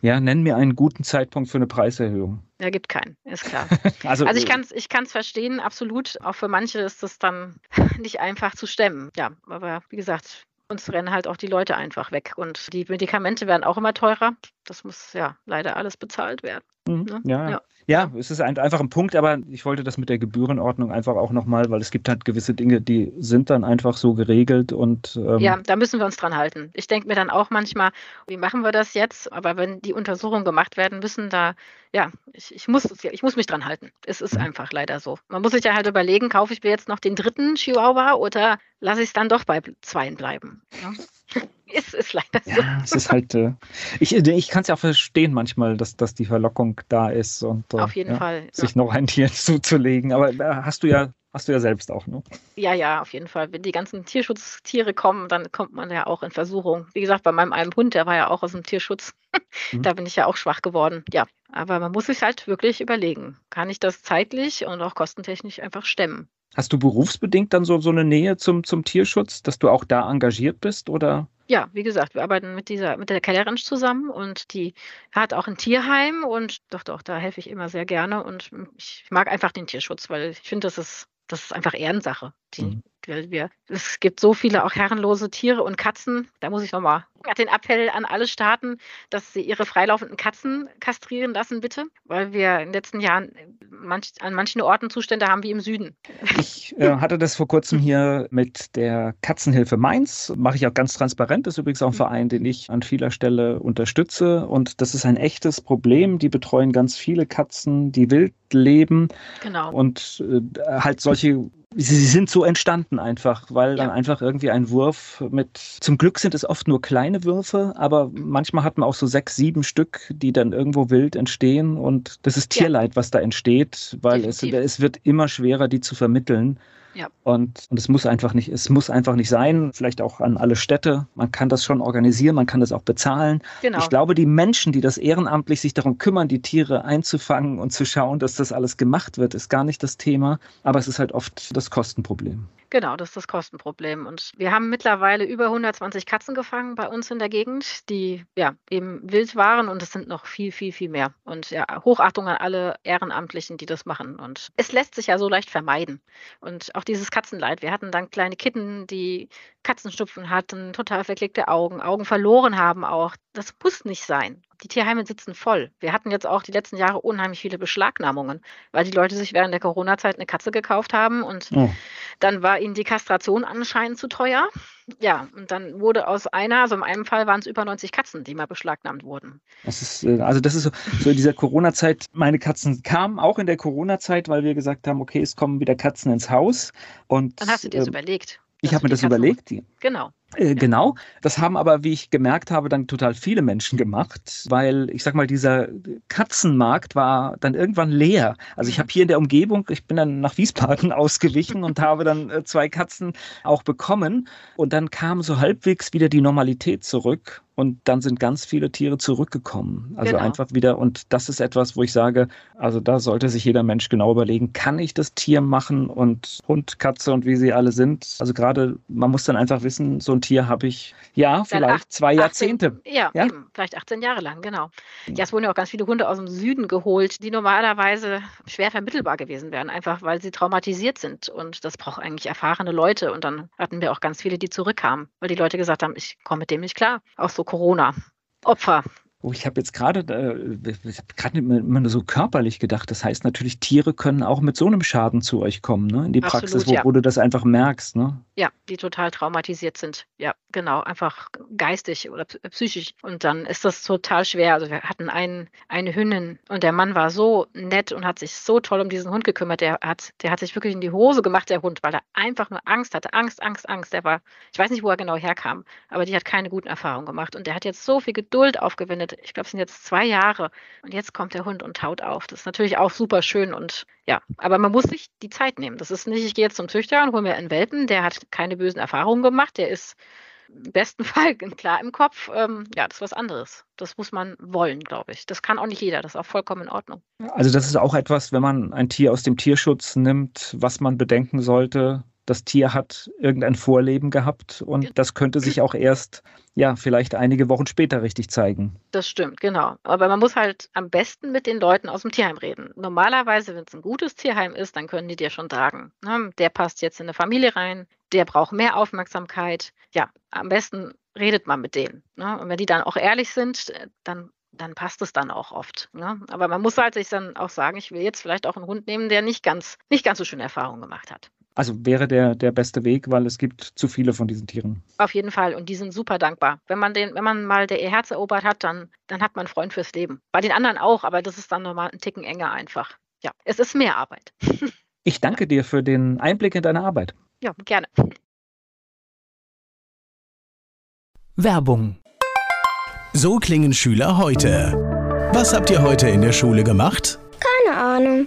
S2: Ja, nenn mir einen guten Zeitpunkt für eine Preiserhöhung.
S3: Ja, gibt keinen, ist klar. also, also, ich kann es ich kann's verstehen, absolut. Auch für manche ist das dann nicht einfach zu stemmen. Ja, aber wie gesagt, uns rennen halt auch die Leute einfach weg. Und die Medikamente werden auch immer teurer. Das muss ja leider alles bezahlt werden.
S2: Mhm. Ne? Ja. ja. Ja, es ist ein, einfach ein Punkt, aber ich wollte das mit der Gebührenordnung einfach auch nochmal, weil es gibt halt gewisse Dinge, die sind dann einfach so geregelt und.
S3: Ähm ja, da müssen wir uns dran halten. Ich denke mir dann auch manchmal, wie machen wir das jetzt? Aber wenn die Untersuchungen gemacht werden müssen, da, ja, ich, ich, muss, ich muss mich dran halten. Es ist mhm. einfach leider so. Man muss sich ja halt überlegen, kaufe ich mir jetzt noch den dritten Chihuahua oder lasse ich es dann doch bei zweien bleiben? Ja? ist, ist leider
S2: so. Ja, es ist halt, äh, ich, ich kann es ja auch verstehen manchmal, dass, dass die Verlockung da ist und
S3: äh, Auf jeden ja, Fall,
S2: sich ja. noch ein Tier zuzulegen. Aber äh, hast du ja Hast du ja selbst auch, ne?
S3: Ja, ja, auf jeden Fall. Wenn die ganzen Tierschutztiere kommen, dann kommt man ja auch in Versuchung. Wie gesagt, bei meinem einen Hund, der war ja auch aus dem Tierschutz. Mhm. da bin ich ja auch schwach geworden. Ja, aber man muss sich halt wirklich überlegen, kann ich das zeitlich und auch kostentechnisch einfach stemmen?
S2: Hast du berufsbedingt dann so, so eine Nähe zum, zum Tierschutz, dass du auch da engagiert bist oder?
S3: Ja, wie gesagt, wir arbeiten mit dieser, mit der Kellerin zusammen und die hat auch ein Tierheim und doch, doch, da helfe ich immer sehr gerne und ich mag einfach den Tierschutz, weil ich finde, das ist das ist einfach Ehrensache. Die, mhm. wir, es gibt so viele auch herrenlose Tiere und Katzen. Da muss ich nochmal den Appell an alle starten, dass sie ihre freilaufenden Katzen kastrieren lassen, bitte, weil wir in den letzten Jahren manch, an manchen Orten Zustände haben wie im Süden.
S2: Ich äh, hatte das vor kurzem hier mit der Katzenhilfe Mainz. Mache ich auch ganz transparent. Das ist übrigens auch ein mhm. Verein, den ich an vieler Stelle unterstütze. Und das ist ein echtes Problem. Die betreuen ganz viele Katzen, die wild leben.
S3: Genau.
S2: Und äh, halt solche sie sind so entstanden einfach, weil ja. dann einfach irgendwie ein Wurf mit, zum Glück sind es oft nur kleine Würfe, aber manchmal hat man auch so sechs, sieben Stück, die dann irgendwo wild entstehen und das ist Tierleid, ja. was da entsteht, weil es, es wird immer schwerer, die zu vermitteln. Ja. Und, und es muss einfach nicht, es muss einfach nicht sein, vielleicht auch an alle Städte. Man kann das schon organisieren, man kann das auch bezahlen. Genau. Ich glaube, die Menschen, die das ehrenamtlich sich darum kümmern, die Tiere einzufangen und zu schauen, dass das alles gemacht wird, ist gar nicht das Thema. Aber es ist halt oft das Kostenproblem.
S3: Genau, das ist das Kostenproblem. Und wir haben mittlerweile über 120 Katzen gefangen bei uns in der Gegend, die ja eben wild waren und es sind noch viel, viel, viel mehr. Und ja, Hochachtung an alle Ehrenamtlichen, die das machen. Und es lässt sich ja so leicht vermeiden. Und auch dieses Katzenleid. Wir hatten dann kleine Kitten, die Katzenstupfen hatten, total verklickte Augen, Augen verloren haben auch. Das muss nicht sein die Tierheime sitzen voll. Wir hatten jetzt auch die letzten Jahre unheimlich viele Beschlagnahmungen, weil die Leute sich während der Corona-Zeit eine Katze gekauft haben und oh. dann war ihnen die Kastration anscheinend zu teuer. Ja, und dann wurde aus einer, also in einem Fall waren es über 90 Katzen, die mal beschlagnahmt wurden.
S2: Das ist, äh, also das ist so, so in dieser Corona-Zeit, meine Katzen kamen auch in der Corona-Zeit, weil wir gesagt haben, okay, es kommen wieder Katzen ins Haus. Und,
S3: dann hast du dir das äh, überlegt.
S2: Ich habe mir das Katzen überlegt.
S3: Genau.
S2: Äh, genau. Das haben aber, wie ich gemerkt habe, dann total viele Menschen gemacht, weil ich sag mal, dieser Katzenmarkt war dann irgendwann leer. Also ich mhm. habe hier in der Umgebung, ich bin dann nach Wiesbaden ausgewichen und habe dann äh, zwei Katzen auch bekommen. Und dann kam so halbwegs wieder die Normalität zurück. Und dann sind ganz viele Tiere zurückgekommen. Also genau. einfach wieder, und das ist etwas, wo ich sage, also da sollte sich jeder Mensch genau überlegen, kann ich das Tier machen und Hund, Katze und wie sie alle sind. Also gerade, man muss dann einfach wissen, so ein Tier habe ich, ja, vielleicht acht, zwei Jahrzehnte.
S3: 18, ja, ja? Eben, vielleicht 18 Jahre lang, genau. Ja, es wurden ja auch ganz viele Hunde aus dem Süden geholt, die normalerweise schwer vermittelbar gewesen wären, einfach weil sie traumatisiert sind. Und das braucht eigentlich erfahrene Leute. Und dann hatten wir auch ganz viele, die zurückkamen, weil die Leute gesagt haben, ich komme mit dem nicht klar. Auch so Corona. Opfer
S2: Oh, ich habe jetzt gerade, äh, ich habe gerade immer so körperlich gedacht. Das heißt natürlich, Tiere können auch mit so einem Schaden zu euch kommen, ne? In die Absolut, Praxis, wo, ja. wo, du das einfach merkst, ne?
S3: Ja, die total traumatisiert sind. Ja, genau, einfach geistig oder psychisch. Und dann ist das total schwer. Also wir hatten einen, eine Hündin und der Mann war so nett und hat sich so toll um diesen Hund gekümmert. Der hat, der hat sich wirklich in die Hose gemacht, der Hund, weil er einfach nur Angst hatte. Angst, Angst, Angst. Der war, ich weiß nicht, wo er genau herkam, aber die hat keine guten Erfahrungen gemacht. Und der hat jetzt so viel Geduld aufgewendet ich glaube, es sind jetzt zwei Jahre und jetzt kommt der Hund und taut auf. Das ist natürlich auch super schön und ja, aber man muss sich die Zeit nehmen. Das ist nicht, ich gehe jetzt zum Züchter und hole mir einen Welpen, der hat keine bösen Erfahrungen gemacht, der ist im besten Fall klar im Kopf. Ähm, ja, das ist was anderes. Das muss man wollen, glaube ich. Das kann auch nicht jeder. Das ist auch vollkommen in Ordnung.
S2: Also das ist auch etwas, wenn man ein Tier aus dem Tierschutz nimmt, was man bedenken sollte, das Tier hat irgendein Vorleben gehabt und das könnte sich auch erst, ja, vielleicht einige Wochen später richtig zeigen.
S3: Das stimmt, genau. Aber man muss halt am besten mit den Leuten aus dem Tierheim reden. Normalerweise, wenn es ein gutes Tierheim ist, dann können die dir schon sagen, ne, der passt jetzt in eine Familie rein, der braucht mehr Aufmerksamkeit. Ja, am besten redet man mit denen. Ne? Und wenn die dann auch ehrlich sind, dann dann passt es dann auch oft. Ne? Aber man muss halt sich dann auch sagen, ich will jetzt vielleicht auch einen Hund nehmen, der nicht ganz, nicht ganz so schöne Erfahrungen gemacht hat.
S2: Also wäre der, der beste Weg, weil es gibt zu viele von diesen Tieren.
S3: Auf jeden Fall. Und die sind super dankbar. Wenn man den, wenn man mal der ihr Herz erobert hat, dann, dann hat man einen Freund fürs Leben. Bei den anderen auch, aber das ist dann nochmal ein Ticken enger einfach. Ja, es ist mehr Arbeit.
S2: Ich danke dir für den Einblick in deine Arbeit.
S3: Ja, gerne.
S1: Werbung. So klingen Schüler heute. Was habt ihr heute in der Schule gemacht?
S5: Keine Ahnung.